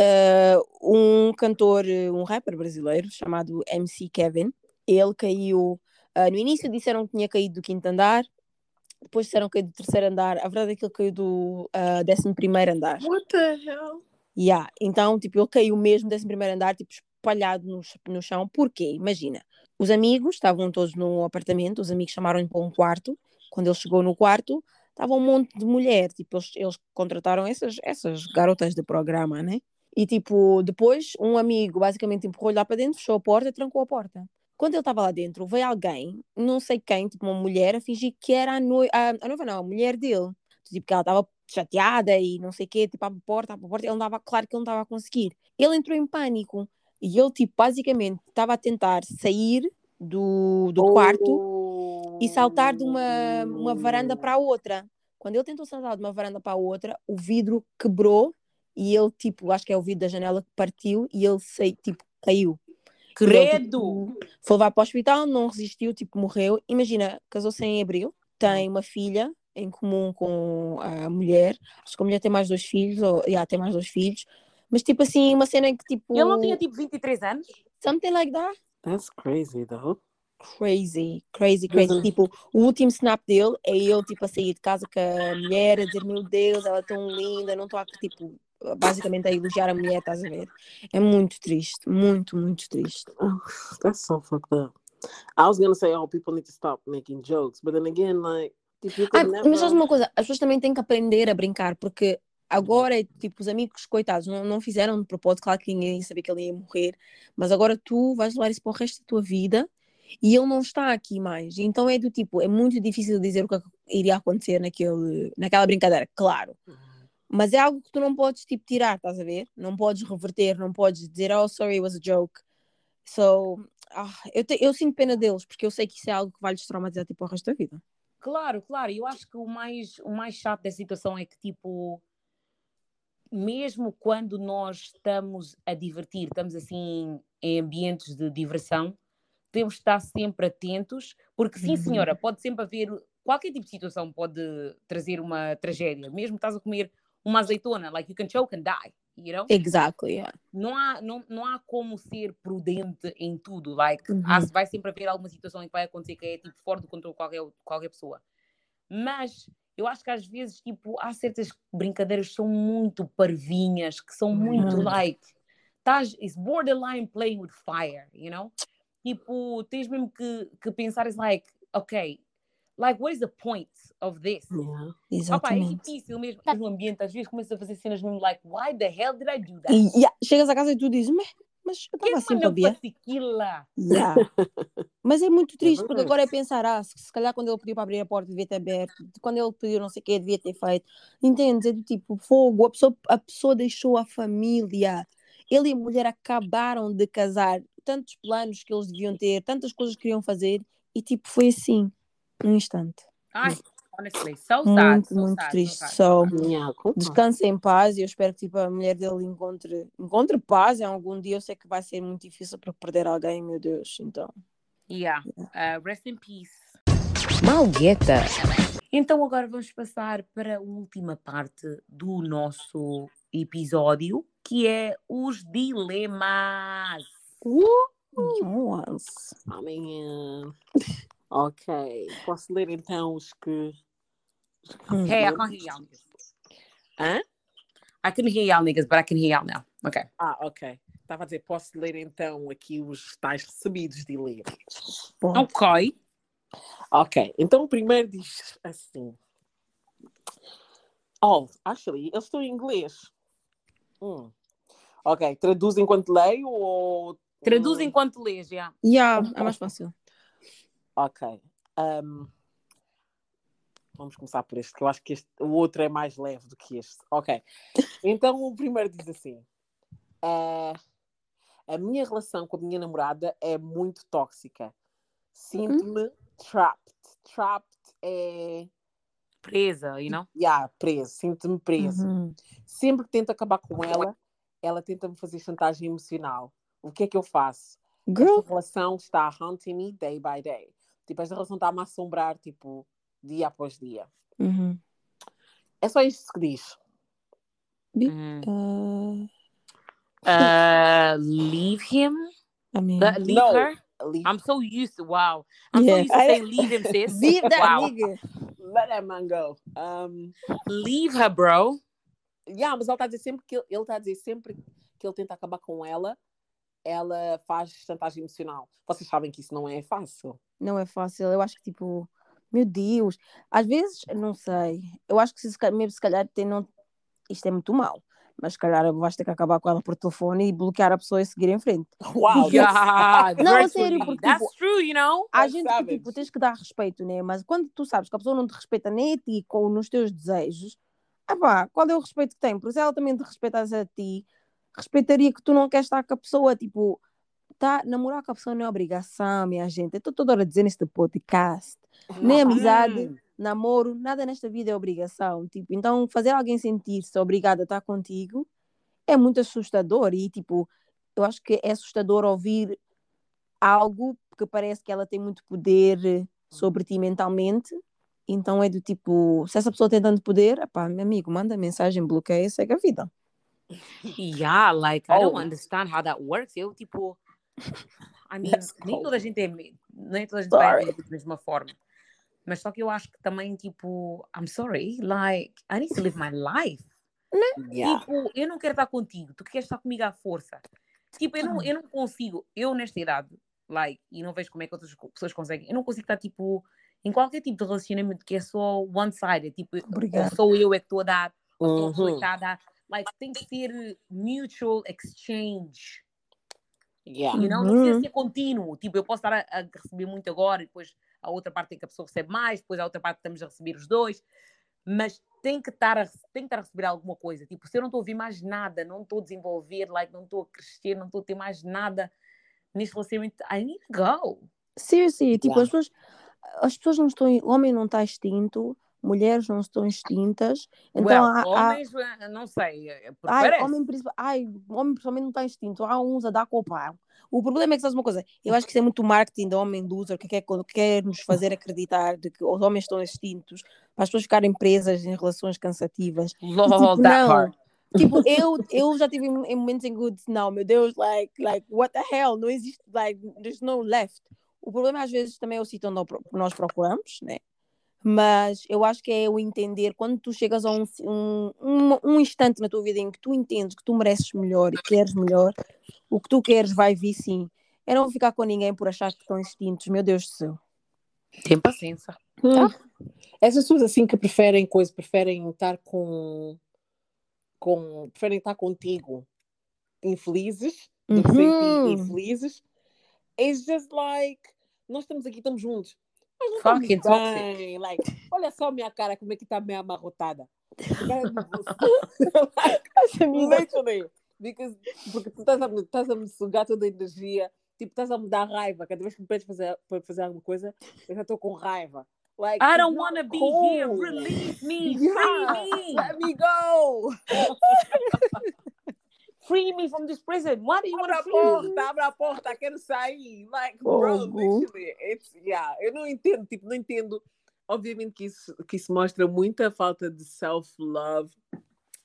Uh, um cantor, um rapper brasileiro chamado MC Kevin, ele caiu. uh, no início disseram que tinha caído do quinto andar, depois disseram que caiu do terceiro andar. A verdade é que ele caiu do uh, décimo primeiro andar. What the hell? Yeah. Então, tipo, ele caiu mesmo desse primeiro andar, tipo, espalhado no, no chão. Porquê? Imagina, os amigos estavam todos no apartamento, os amigos chamaram-lhe para um quarto. Quando ele chegou no quarto, estava um monte de mulher. Tipo, eles, eles contrataram essas, essas garotas de programa, né? E, tipo, depois um amigo basicamente empurrou-lhe lá para dentro, fechou a porta trancou a porta. Quando ele estava lá dentro, veio alguém, não sei quem, tipo uma mulher, a fingir que era a noiva, a, noiva não, a mulher dele. Tipo, que ela estava chateada e não sei o quê, tipo, a porta, a porta, ele não dava, claro que ele não estava a conseguir. Ele entrou em pânico e ele, tipo, basicamente estava a tentar sair do, do quarto e saltar de uma, uma varanda para a outra. Quando ele tentou saltar de uma varanda para a outra, o vidro quebrou e ele, tipo, acho que é o vidro da janela que partiu e ele, sei, tipo, caiu. Ele, Credo! tipo, foi levar para o hospital, não resistiu, tipo, morreu. Imagina, casou-se em abril, tem uma filha em comum com a mulher. Acho que a mulher tem mais dois filhos, ou já tem mais dois filhos. Mas, tipo assim, uma cena em que, tipo. Ele não tinha tipo 23 anos? Something like that. That's crazy, though. Crazy, crazy, crazy. Uhum. Tipo, o último snap dele é ele, tipo, a sair de casa com a mulher, a dizer: Meu Deus, ela é tão linda. Não estou a, tipo, basicamente a elogiar a mulher, estás a ver? É muito triste, muito, muito triste. Oh, that's so fucked up. I was gonna say, oh, people need to stop making jokes, but then again, like, if you Ah, could mas sabes never. uma coisa? As pessoas também têm que aprender a brincar, porque agora, tipo, os amigos, coitados, não, não fizeram de propósito, claro que ninguém sabia que ele ia morrer, mas agora tu vais levar isso para o resto da tua vida e ele não está aqui mais. Então é do tipo, é muito difícil dizer o que é iria acontecer naquele, naquela brincadeira, claro. Mas é algo que tu não podes, tipo, tirar, estás a ver? Não podes reverter, não podes dizer, oh, sorry, it was a joke. So, ah, eu, te- eu sinto pena deles, porque eu sei que isso é algo que vai lhes traumatizar, tipo, o resto da vida. Claro, claro. Eu acho que o mais, o mais chato dessa situação é que, tipo, mesmo quando nós estamos a divertir, estamos assim em ambientes de diversão, temos de estar sempre atentos, porque sim, Uhum. senhora, pode sempre haver qualquer tipo de situação pode trazer uma tragédia. Mesmo estás a comer uma azeitona, like you can choke and die, you know? Exactly, yeah. não há, não, não há como ser prudente em tudo. Like, Uhum. há- vai sempre haver alguma situação em que vai acontecer que é tipo fora do controle de qualquer, qualquer pessoa. Mas eu acho que às vezes tipo, há certas brincadeiras que são muito parvinhas, que são muito Uhum. like. estás, it's borderline playing with fire, you know? Tipo, tens mesmo que, que pensar, is like, ok, like, what is the point of this? Yeah. Opa, é Exatamente. difícil mesmo, no ambiente, às vezes começas a fazer cenas mesmo, like, why the hell did I do that? E yeah, chegas a casa e tu dizes, mas, eu estava assim para aquilo? Yeah. Mas é muito triste, porque agora é pensar, ah, se, se calhar quando ele pediu para abrir a porta devia ter aberto, quando ele pediu não sei o que devia ter feito. Entendes? É do tipo, fogo, a pessoa, a pessoa deixou a família. Ele e a mulher acabaram de casar, tantos planos que eles deviam ter, tantas coisas que queriam fazer, e tipo, foi assim, num instante. Ai, honestly, so sad, Muito, so muito sad, triste. so descansa em paz e eu espero que tipo, a mulher dele encontre, encontre paz em algum dia. Eu sei que vai ser muito difícil para perder alguém, meu Deus. Então, Yeah. Uh, rest in peace. Malgueta. Então agora vamos passar para a última parte do nosso episódio, que é os dilemas. once. Amanhã. Ok. Posso ler então os que. Que Hum. Hey, I can't hear y'all niggas. Hã? I couldn't hear y'all niggas, but I can hear y'all now. Okay. Ah, ok. Estava a dizer, posso ler então aqui os tais recebidos de ler. Bom, Ok. Ok, então o primeiro diz assim. Oh, actually, eles estão em inglês. Hum. Ok, traduz enquanto leio ou. Traduz Hum, enquanto lês, já. yeah, é mais fácil. Ok. Um, Vamos começar por este, que eu acho que este, o outro é mais leve do que este. Ok. Então o primeiro diz assim: "Ah, A minha relação com a minha namorada é muito tóxica. Sinto-me trapped. Trapped é. Presa, you know? Yeah, preso. Sinto-me preso. Uhum. Sempre que tento acabar com ela, ela tenta-me fazer chantagem emocional. O que é que eu faço? Girl, Esta relação está hunting me day by day. Tipo, esta relação está a me assombrar, tipo, dia após dia. uhum. É só isto que diz. Mm. Uh, Uh, leave him? I mean, Uh, leave No. her? Leave- I'm so used to, wow. I'm Yeah. so used to I- saying (laughs) leave him, sis. leave that wow. nigga. Let that man go. Um, Leave her, bro. yeah, mas ele está a dizer sempre que ele, ele está a dizer sempre que ele tenta acabar com ela, ela faz chantagem emocional. Vocês sabem que isso não é fácil. Não é fácil. Eu acho que, tipo, meu Deus. Às vezes, não sei. Eu acho que se, mesmo se calhar tem, não... isto é muito mau. Mas se calhar vais ter que acabar com ela por telefone e bloquear a pessoa e seguir em frente. Uau! God, (laughs) Não, a sério, porque, That's tipo, true, you know? Há That's gente que, savage. tipo, tens que dar respeito, né? Mas quando tu sabes que a pessoa não te respeita nem a ti com, nos teus desejos, ah pá, qual é o respeito que tem? Porque se ela também te respeitasse a ti, respeitaria que tu não queres estar com a pessoa, tipo, tá, namorar com a pessoa não é obrigação, minha gente. Eu estou toda hora a dizer neste podcast. Nem amizade, Hum. namoro, nada nesta vida é obrigação. Tipo, então fazer alguém sentir-se obrigada a estar contigo é muito assustador e tipo, eu acho que é assustador ouvir algo que parece que ela tem muito poder sobre ti mentalmente. Então é do tipo, se essa pessoa tem tanto poder, epá, meu amigo, manda mensagem, bloqueia, segue a vida. Yeah, like, I don't Oh. understand how that works. Eu, tipo... I mean, nem toda a gente é... Nem toda a gente vai Sorry. da mesma forma. Mas só que eu acho que também, tipo... I'm sorry, like, I need to live my life. Yeah. Tipo, eu não quero estar contigo, tu queres estar comigo à força. Tipo, eu não, eu não consigo, eu nesta idade, like, e não vejo como é que outras pessoas conseguem, eu não consigo estar, tipo, em qualquer tipo de relacionamento que é só one-sided, tipo, ou Obrigada. sou eu é que estou a dar, ou sou a pessoa que Uhum. está a dar, like, tem que ser mutual exchange, Yeah. you know? não precisa Uhum. ser contínuo, tipo, eu posso estar a, a receber muito agora, e depois a outra parte é que a pessoa recebe mais, depois a outra parte estamos a receber os dois, mas tem que estar a, tem que estar a receber alguma coisa. Tipo, se eu não estou a ouvir mais nada, não estou a desenvolver, like, não estou a crescer, não estou a ter mais nada neste relacionamento, I need to go. Seriously, tipo, Yeah. as pessoas, as pessoas não estão, o homem não está extinto, mulheres não estão extintas, então well, há, há- homens, eh, não sei, eh, Ai, parece. homem, ai, homem principalmente não está instinto. Há uns a dar com o pau. O problema é que sabes uma coisa, eu acho que isso é muito marketing do homem loser que quer, que quer nos fazer (laughs) acreditar de que os homens estão extintos para as pessoas ficarem presas em relações cansativas. E, Lol, tipo, that não. part. Tipo, (laughs) eu, eu já tive em momentos em que eu disse, não, meu Deus, like, like, what the hell? Não existe, like, there's no left. O problema às vezes também é o sítio onde nós procuramos, né? Mas eu acho que é o entender quando tu chegas a um, um, um, um instante na tua vida em que tu entendes que tu mereces melhor e queres melhor, o que tu queres vai vir sim. É não ficar com ninguém por achar que estão instintos, meu Deus do céu. Tem paciência. Hum. Essas pessoas assim que preferem coisa, preferem estar com, com preferem estar contigo infelizes do que sentir Uhum. infelizes. It's just like nós estamos aqui, estamos juntos. Mas não Fucking toxic. Like, olha só minha cara, como é que está meio amarrotada. (laughs) (laughs) A cara de você. Like, Literally. Because, porque tu estás a, estás a me sugar toda a energia, tipo, estás a me dar raiva. Cada vez que me pedes fazer, para fazer alguma coisa, eu já estou com raiva. Like, I don't want to be here. Release me. (laughs) Yeah, Free me. Let me go. Free me from this prison. Why do you want to free me? porta, abre a porta, quero sair. Like, bro, Fogo. literally, it's, yeah, eu não entendo, tipo, não entendo. Obviamente que isso, que isso mostra muita falta de self-love.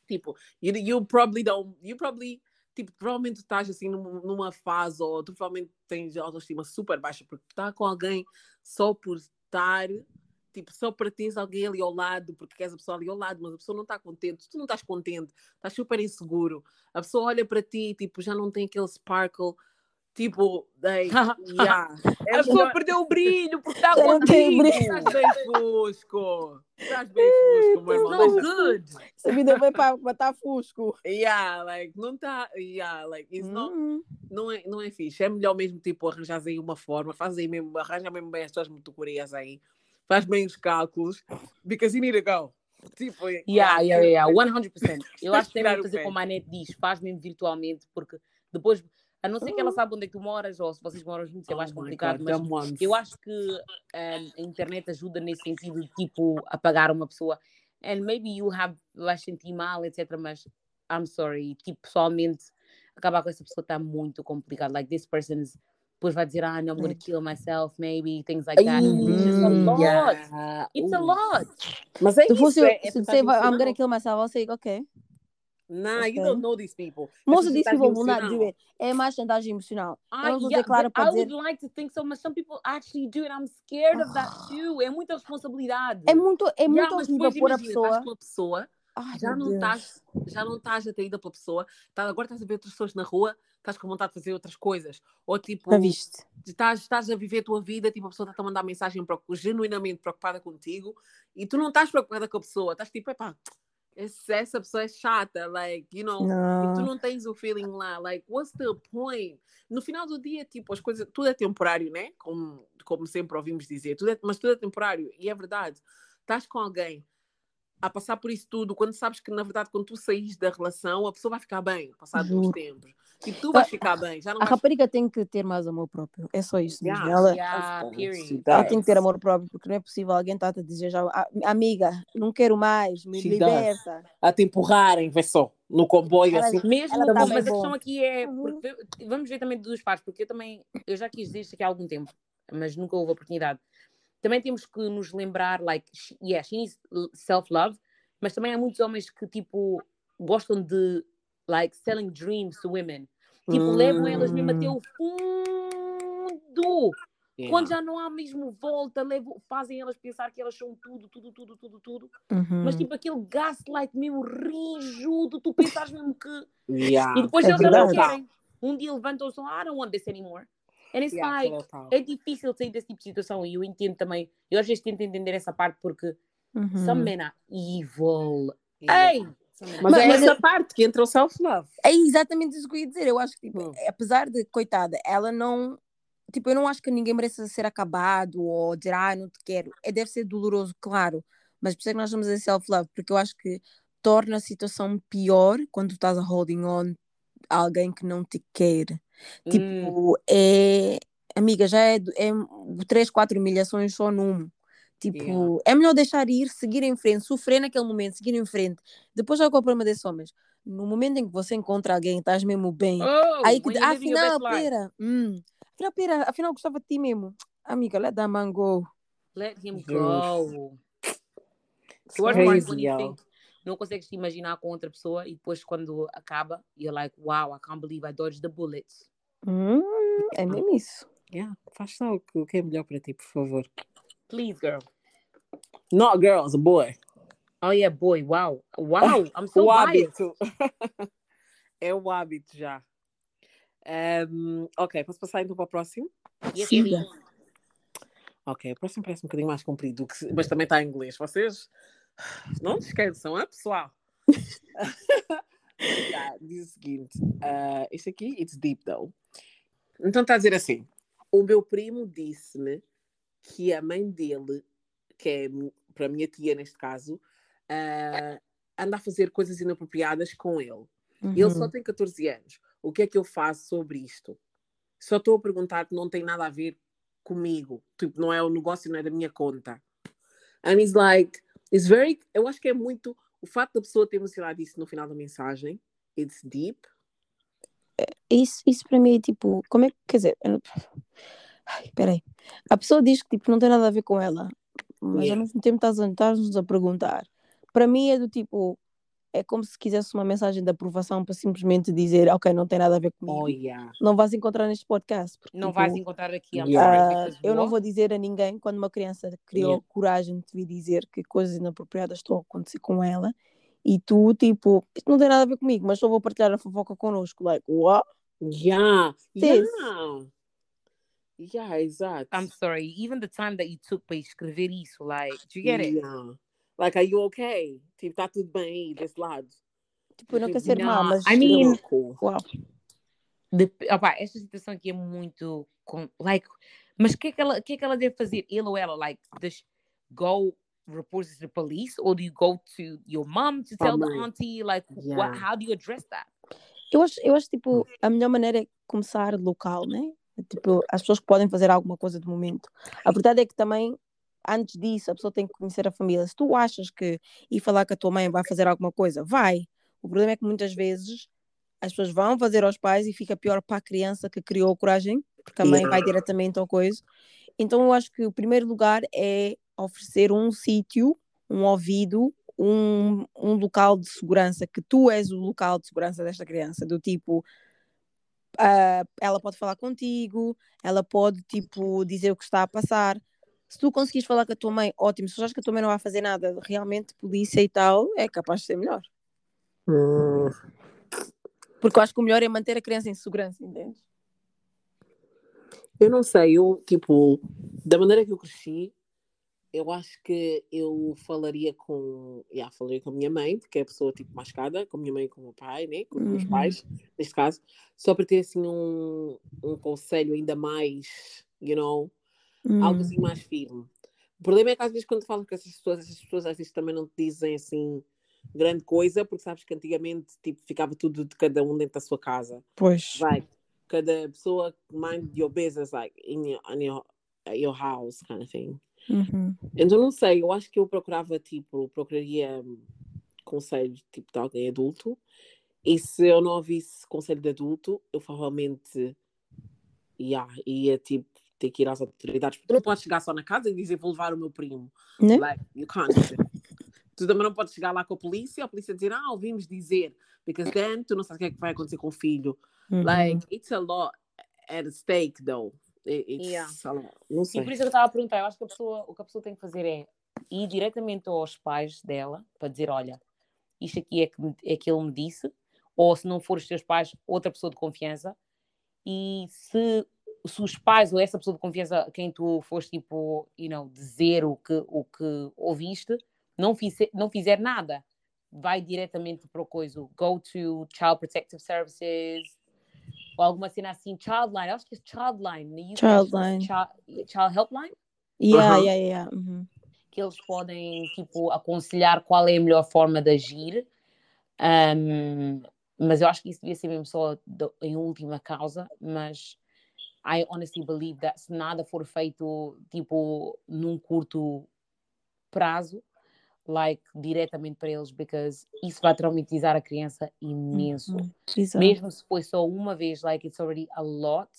Tipo, you, you probably don't, you probably, tipo, provavelmente estás assim num- numa fase ou tu provavelmente tens autoestima super baixa porque tu tá com alguém só por estar, tipo, só para teres alguém ali ao lado, porque queres a pessoa ali ao lado, mas a pessoa não está contente, tu não estás contente, estás super inseguro. A pessoa olha para ti, tipo, já não tem aquele sparkle, tipo, (laughs) yeah. É A pessoa perdeu o brilho porque está (laughs) não contigo. brilho. Estás bem fusco. Estás bem fusco, meu irmão. Deixa- good. Essa vida vai para matar fusco. Yeah, like, não está. Yeah, like, not, Hum. não, é, não é fixe. É melhor mesmo, tipo, arranjar aí uma forma, faz aí mesmo, arranja mesmo bem as tuas mototorias aí, faz bem os cálculos, because you need to go. Tipo, Yeah, yeah, yeah, (laughs) 100%. Eu acho que tem Tirar que o fazer como a Net diz, faz mesmo virtualmente, porque depois, a não ser que ela saiba onde é que tu moras, ou se vocês moram juntos, é mais Oh complicado, God, mas eu acho que um, a internet ajuda nesse sentido, tipo, apagar uma pessoa. And maybe you have, vais sentir mal, etc. Mas I'm sorry, tipo, pessoalmente, acabar com essa pessoa está muito complicado. Like, this person's, depois vai dizer, ah, I'm gonna kill myself, maybe, things like that. It's just a lot. Yeah. It's a Uh. lot. Mas é Se isso, fosse, é, é se tu você estás vai, I'm gonna kill myself, I'll say, okay. Nah, you Okay. don't know these people. Most of these people will not do it. É mais chantagem emocional. Ah, não vou yeah, dizer claro but I would like to think so, mas some people actually do it. I'm scared of that too. É muita responsabilidade. É muito, é Yeah, muito mas horrível pôr a imagina, estás pessoa. Ai, já não estás já não estás atraída pela pessoa, tá, agora estás a ver outras pessoas na rua, estás com vontade de fazer outras coisas, ou tipo, estás, estás a viver a tua vida, tipo, a pessoa está a mandar mensagem genuinamente preocupada contigo, e tu não estás preocupada com a pessoa, estás tipo, epá, essa pessoa é chata, like, you know, e tu Não. não tens o feeling lá, like, what's the point? No final do dia, tipo, as coisas, tudo é temporário, né? Como, como sempre ouvimos dizer, tudo é- mas tudo é temporário, e é verdade. Estás com alguém a passar por isso tudo, quando sabes que, na verdade, quando tu saís da relação, a pessoa vai ficar bem, passado uns tempos. E tu vais ficar bem, já não A vais... rapariga tem que ter mais amor próprio. É só isso mesmo. Yeah, Ela, Yeah, ela tem que ter amor próprio, porque não é possível alguém estar a dizer já, "Ah, amiga, não quero mais, me She liberta. A te empurrarem, vê só, no comboio, Ela- assim. Mesmo, Ela tá mas bem a bom. questão aqui é. Uhum. porque vamos ver também duas partes, porque eu também. Eu já quis dizer isto aqui há algum tempo, mas nunca houve oportunidade. Também temos que nos lembrar, like, she- yeah, she needs self-love, mas também há muitos homens que, tipo, gostam de, like, selling dreams to women. Tipo, levam elas mesmo até o fundo. Yeah. Quando já não há mesmo volta, levam, fazem elas pensar que elas são tudo, tudo, tudo, tudo, tudo. Uhum. Mas tipo aquele gaslight mesmo rijudo, tu pensas mesmo que. Yeah. E depois é eles já não querem. Um dia levantam-se, ah, I don't want this anymore. And it's Yeah, like, total. é difícil sair desse tipo de situação e eu entendo também. Eu às vezes tento entender essa parte porque Uhum. some men are evil. Yeah. Ei! Mas, are é Mas- essa parte que entra o self-love. É exatamente isso que eu ia dizer. Eu acho que, tipo, Hum. apesar de, coitada, ela não. Tipo, eu não acho que ninguém mereça ser acabado ou dizer, ah, não te quero. É, deve ser doloroso, claro. Mas por isso é que nós estamos a dizer self-love, porque eu acho que torna a situação pior quando tu estás a holding on a alguém que não te quer. Hum, Tipo, é. Amiga, já é, é 3, 4 humilhações só num. Tipo, Yeah. é melhor deixar ir, seguir em frente, sofrer naquele momento, seguir em frente. Depois já qual é o problema desses homens? No momento em que você encontra alguém, estás mesmo bem, Oh, aí que your afinal, pera, hum, afinal, pera, afinal gostava de ti mesmo. Amiga, let that man go. let him go. It's crazy, y'all. Não consegues te imaginar com outra pessoa e depois quando acaba, you're like, wow, I can't believe I dodged the bullet. Hum, é mesmo isso. Yeah. Faz só o que, o que é melhor para ti, por favor. Please, girl. Not girls, a boy. Oh yeah, boy. Wow. Wow. I'm (laughs) so o hábito. (laughs) é o hábito já. Ehm, ok, posso passar então para o próximo? Yes, please. Ok, o próximo parece um bocadinho mais comprido, mas também está em inglês. Vocês não esqueçam, é pessoal? (laughs) Yeah, diz o seguinte: ah, este aqui, it's deep though. Então está a dizer assim: o meu primo disse-me que a mãe dele, que é para a minha tia neste caso, ah, anda a fazer coisas inapropriadas com ele. Ele só Uhum. tem 14 anos. O que é que eu faço sobre isto? Só estou a perguntar que não tem nada a ver comigo. Tipo, não é o negócio, não é da minha conta. And he's like, it's very. Eu acho que é muito. O fato da pessoa ter mencionado isso no final da mensagem, it's deep. Isso, isso para mim é tipo, como é que, quer dizer, eu não... Ai, peraí. A pessoa diz que tipo, não tem nada a ver com ela, mas Yeah. ao mesmo tempo a- estás-nos a perguntar. Para mim é do tipo, é como se quisesse uma mensagem de aprovação para simplesmente dizer, ok, não tem nada a ver comigo. Oh, yeah. Não vais encontrar neste podcast. Porque, Não tipo, vais encontrar aqui. Yeah. ah, because eu não vou dizer a ninguém quando uma criança criou Yeah. coragem de vir dizer que coisas inapropriadas estão a acontecer com ela e tu, tipo, isto não tem nada a ver comigo, mas só vou partilhar a fofoca connosco. Like, what? Yeah. Sis. Yeah. Yeah, exato. I'm sorry. Even the time that you took para escrever isso, like, do you get it? Yeah. Like, are you okay? Tipo, está tudo bem aí desse lado? Tipo, eu não Tipo, quero ser má, não, mas I mean- Louco. uau. Dep- opá, esta situação aqui é muito com, like, mas o que, é que, ela, que é que ela deve fazer? Ele ou ela? Like, does go report to the police or do you go to your mom to tell the auntie? Like, Yeah. what, how do you address that? Eu acho, eu acho tipo, a melhor maneira é começar local, né? Tipo, as pessoas que podem fazer alguma coisa de momento. A verdade é que também, antes disso, a pessoa tem que conhecer a família. Se tu achas que ir falar com a tua mãe vai fazer alguma coisa, vai. O problema é que muitas vezes as pessoas vão fazer aos pais e fica pior para a criança que criou a coragem, porque a mãe vai Yeah. diretamente ao coisa. Então eu acho que o primeiro lugar é oferecer um sítio, um ouvido, um, um local de segurança, que tu és o local de segurança desta criança, do tipo, ah, ela pode falar contigo, ela pode, tipo, dizer o que está a passar. Se tu conseguires falar com a tua mãe, ótimo. Se tu achas que a tua mãe não vai fazer nada, realmente, polícia e tal, é capaz de ser melhor. Hum. Porque eu acho que o melhor é manter a criança em segurança, entende? Eu não sei, eu, tipo, da maneira que eu cresci, eu acho que eu falaria com, yeah, falaria com a minha mãe, porque é a pessoa, tipo, mais cada, com a minha mãe e com o meu pai, né, com os meus Uhum. pais, neste caso, só para ter, assim, um, um conselho ainda mais, you know, algo Hum, assim mais firme. O problema é que às vezes quando falas com essas pessoas, essas pessoas às vezes também não te dizem, assim, grande coisa, porque sabes que antigamente, tipo, ficava tudo de cada um dentro da sua casa. Pois. like cada pessoa mind your business like in your, in your, your house kind of thing. Uhum. Então não sei, eu acho que eu procurava tipo, procuraria hum, conselhos tipo de alguém adulto e se eu não ouvisse conselho de adulto, eu provavelmente yeah, ia tipo ter que ir às autoridades, porque tu não podes chegar só na casa e dizer vou levar o meu primo. Né? Like, you can't. (laughs) Tu também não podes chegar lá com a polícia, a polícia dizer, ah, ouvimos dizer, because then tu não sabes o que é que vai acontecer com o filho. Uhum. Like, it's a lot at stake, though. It- It's Yeah. a lot. Não E sei. por isso é que eu estava a perguntar, eu acho que a pessoa, o que a pessoa tem que fazer é ir diretamente aos pais dela para dizer, olha, isto aqui é que, é que ele me disse, ou se não for os teus pais, outra pessoa de confiança, e se, se os pais ou essa pessoa de confiança a quem tu foste, tipo, you know, dizer o que, o que ouviste, não, fizer, não fizer nada, vai diretamente para o coisa, go to Child Protective Services, ou alguma cena assim, Childline, acho que é Childline, UK, Childline. Child, Child Helpline, Yeah, yeah, yeah. Uhum. que eles podem, tipo, aconselhar qual é a melhor forma de agir, Um, mas eu acho que isso devia ser mesmo só do- em última causa, mas I honestly believe that se nada for feito, tipo, num curto prazo, like, diretamente para eles, because isso vai traumatizar a criança imenso. Exato. Mesmo se foi só uma vez, like, it's already a lot.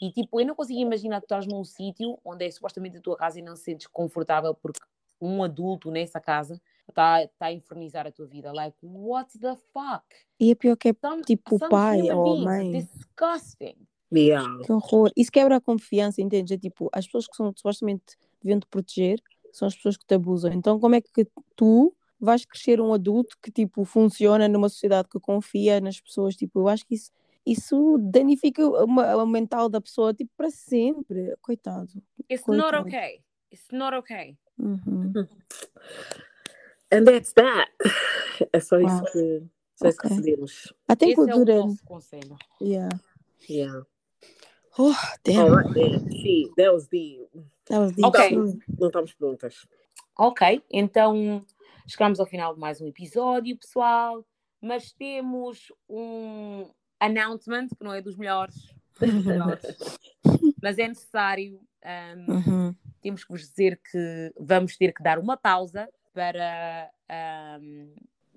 E, tipo, eu não consigo imaginar que estás num sítio onde é supostamente a tua casa e não te sentes confortável porque um adulto nessa casa está tá a infernizar a tua vida. Like, what the fuck? E é pior que é Some, tipo o pai ou a mãe. disgusting. Yeah. Que horror. Isso quebra a confiança, entende? É tipo, as pessoas que são supostamente deviam te proteger são as pessoas que te abusam. Então, como é que tu vais crescer um adulto que, tipo, funciona numa sociedade que confia nas pessoas? Tipo, eu acho que isso, isso danifica uma, a mental da pessoa, tipo, para sempre. Coitado. It's Coitado. not okay. It's not okay. Uhum. (laughs) And that's that. É só isso que, só isso que Ok. cedemos. Até Esse é o cultura. nosso conselho. Yeah. Yeah. Oh, damn. Then. See, that was the. That was deep. Ok. Não estamos prontas. Ok, então chegamos ao final de mais um episódio, pessoal. Mas temos um announcement que não é dos melhores, dos melhores. (laughs) mas é necessário. um, Uhum. temos que vos dizer que vamos ter que dar uma pausa para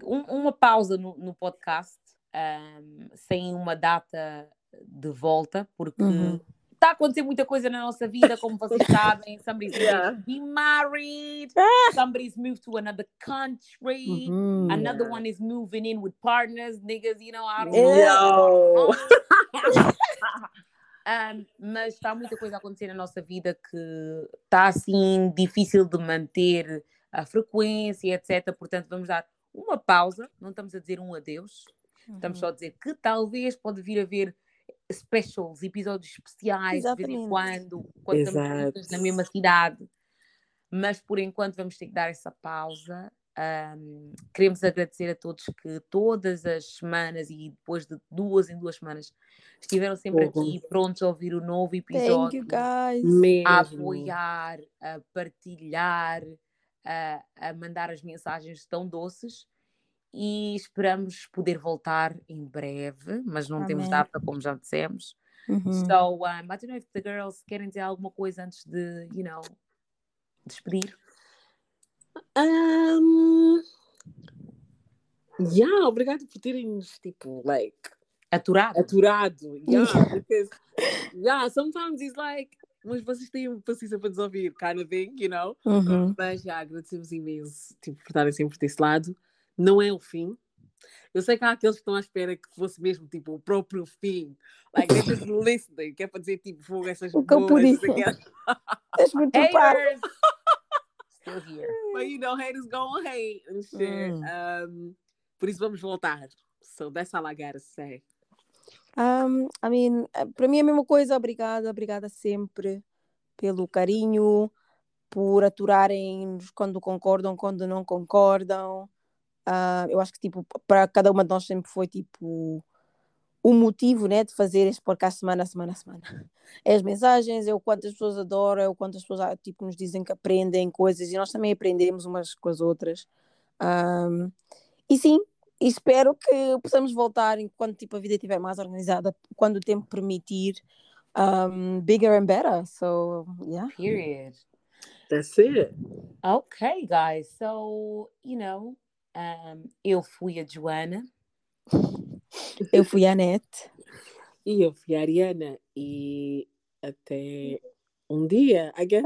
um- uma pausa no, no podcast um, sem uma data de volta, porque Uhum. está a acontecer muita coisa na nossa vida, como vocês (laughs) sabem. Somebody's Yeah. be married, somebody's moved to another country. Uhum. Another Yeah. one is moving in with partners, niggas, you know, I don't know. Yo! (laughs) Um, mas está muita coisa a acontecer na nossa vida que está assim difícil de manter a frequência, etc. Portanto, vamos dar uma pausa. Não estamos a dizer um adeus, estamos Uhum. só a dizer que talvez pode vir a haver specials, episódios especiais de vez em quando, quando estamos Exato. juntas na mesma cidade. Mas por enquanto vamos ter que dar essa pausa. Um, queremos agradecer a todos que todas as semanas e depois de duas em duas semanas estiveram sempre Uhum. aqui prontos a ouvir o novo Thank episódio, you, guys. Mesmo. a apoiar, a partilhar, a, a mandar as mensagens tão doces e esperamos poder voltar em breve, mas não temos Amém. data, como já dissemos. Uhum. So, um, I don't know if the girls querem dizer alguma coisa antes de, you know, despedir. Um, yeah, obrigado por terem-nos, tipo, like, Aturado. aturado. (laughs) Yeah, because, yeah, sometimes it's like, mas vocês têm paciência para nos ouvir, kind of thing, you know? Uhum. Mas já agradecemos imenso, tipo, por estarem sempre desse lado. Não é o fim. Eu sei que há aqueles que estão à espera que fosse mesmo, tipo, o próprio fim. Like, they're (laughs) just listening, que é para dizer, tipo, fogo, essas boas, aquelas. Haters! Still here. But you know, haters gonna hate and shit. Hum. Um, por isso vamos voltar. So that's all I gotta say. Um, I mean, para mim é a mesma coisa. Obrigada, obrigada sempre pelo carinho, por aturarem-nos quando concordam, quando não concordam. Ah, eu acho que tipo para cada uma de nós sempre foi tipo o motivo, né, de fazer este podcast semana a semana a semana. É as mensagens, é o quanto as pessoas adoram, é o quanto as pessoas ah, tipo nos dizem que aprendem coisas e nós também aprendemos umas com as outras. Um, e sim, espero que possamos voltar enquanto tipo, a vida estiver mais organizada, quando o tempo permitir, um, bigger and better. So, yeah. Period. That's it. Okay, guys. So, you know, um, eu fui a Joana. (laughs) Eu fui a net. E eu fui a Ariana e até um dia, I guess.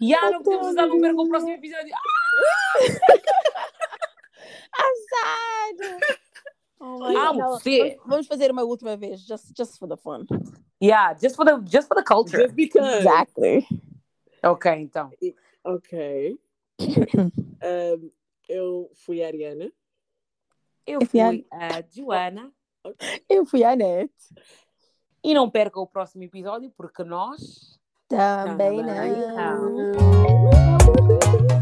E ah, não podemos usar não perca o próximo episódio. (laughs) Azar! Oh my Ah, vamos fazer uma última vez, just, just for the fun. Yeah, just for the just for the culture. Just because. Exactly. Ok, então. Ok. (laughs) Um, eu fui a Ariana. Eu fui a- Joana. Eu fui a net. E não perca o próximo episódio, porque nós Também Também não. não.